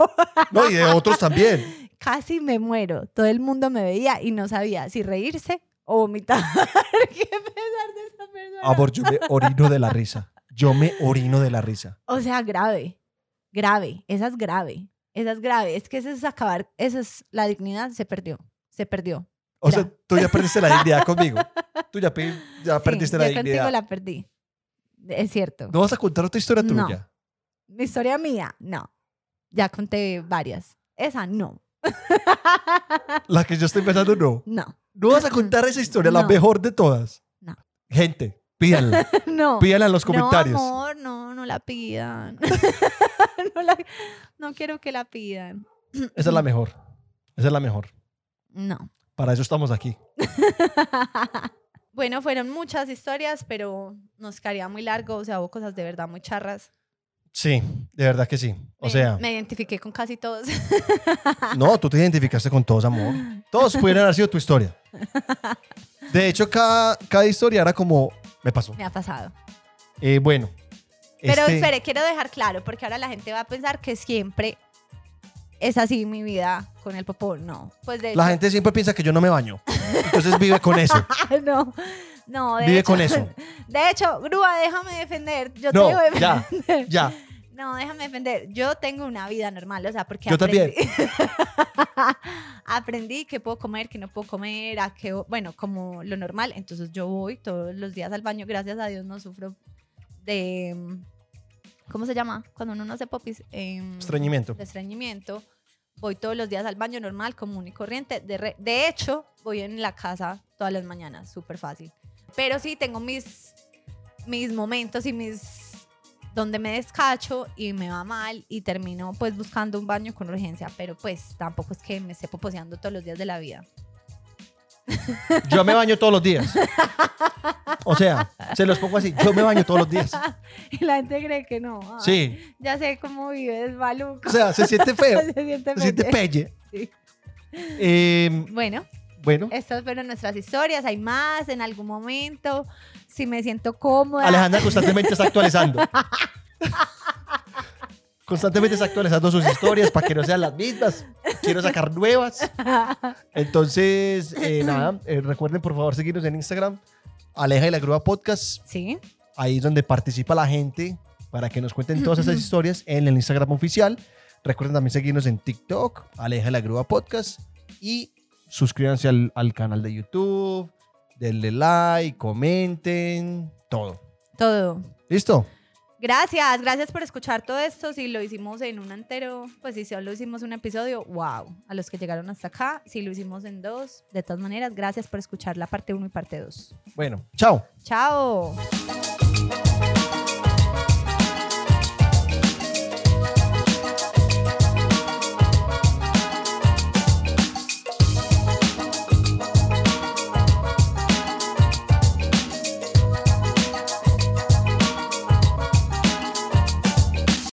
No, y de otros también. Casi me muero. Todo el mundo me veía y no sabía si reírse o vomitar. Qué pesar de esta persona. Amor, yo me orino de la risa. Yo me orino de la risa. O sea, grave, grave, esa es grave, esa es grave. Es que eso es acabar, esa es la dignidad, se perdió, se perdió. O sea, Mira. tú ya perdiste la dignidad conmigo. Tú ya, ya Sí, perdiste la yo contigo dignidad. la perdí. Es cierto. ¿No vas a contar otra historia No. tuya? Mi historia mía, no. Ya conté varias. Esa no. La que yo estoy pensando, no. No, No vas a contar esa historia, la No. mejor de todas. No. Gente, pídanla. no. Pídanla en los comentarios. No, amor, no, no la pidan. no, la- no quiero que la pidan. Esa es la mejor. Esa es la mejor. No. Para eso estamos aquí. bueno, fueron muchas historias, pero nos quedaría muy largo. O sea, hubo cosas de verdad muy charras. Sí, de verdad que sí. O Me- sea, Me identifiqué con casi todos. no, tú te identificaste con todos, amor. Todos pudieran haber sido tu historia. De hecho, cada, cada historia era como, me pasó. me ha pasado. Eh, bueno. Pero este- espere, quiero dejar claro, porque ahora la gente va a pensar que siempre es así mi vida con el popó. No. Pues de La hecho- gente siempre piensa que yo no me baño. Entonces vive con eso. no, No, de Vive hecho, con eso. De hecho, Grúa, déjame defender. Yo No, te ya, defender. ya. No, déjame defender. Yo tengo una vida normal, o sea, porque Yo también. aprendí, aprendí qué puedo comer, qué no puedo comer, a bueno, como lo normal. Entonces yo voy todos los días al baño. Gracias a Dios no sufro de, ¿cómo se llama? Cuando uno no hace popis. Em, Estreñimiento. de estreñimiento. Voy todos los días al baño normal, común y corriente. De, re- de hecho, voy en la casa todas las mañanas, súper fácil. Pero sí tengo mis, mis momentos y mis donde me descacho y me va mal y termino pues buscando un baño con urgencia, pero pues tampoco es que me esté poposeando todos los días de la vida. Yo me baño todos los días. O sea, se los pongo así. Yo me baño todos los días. Y la gente cree que no. Ay, Sí. Ya sé cómo vives, maluco. O sea, se siente feo. Se siente Se siente pelle. Sí. Eh, Bueno, bueno, estas fueron nuestras historias. Hay más en algún momento. Si me siento cómoda. Alejandra constantemente está actualizando. Constantemente está actualizando sus historias para que no sean las mismas. Quiero sacar nuevas. Entonces, eh, nada, eh, recuerden por favor seguirnos en Instagram, Aleja y la Grúa Podcast. Sí. Ahí es donde participa la gente para que nos cuenten todas esas historias en el Instagram oficial. Recuerden también seguirnos en TikTok, Aleja y la Grúa Podcast. Y suscríbanse al, al canal de YouTube, denle like, comenten, todo. Todo. ¿Listo? Gracias, gracias por escuchar todo esto. Si lo hicimos en un entero, pues si solo hicimos un episodio, wow. A los que llegaron hasta acá, si lo hicimos en dos, de todas maneras, gracias por escuchar la parte 1 y parte 2. Bueno, chao. Chao.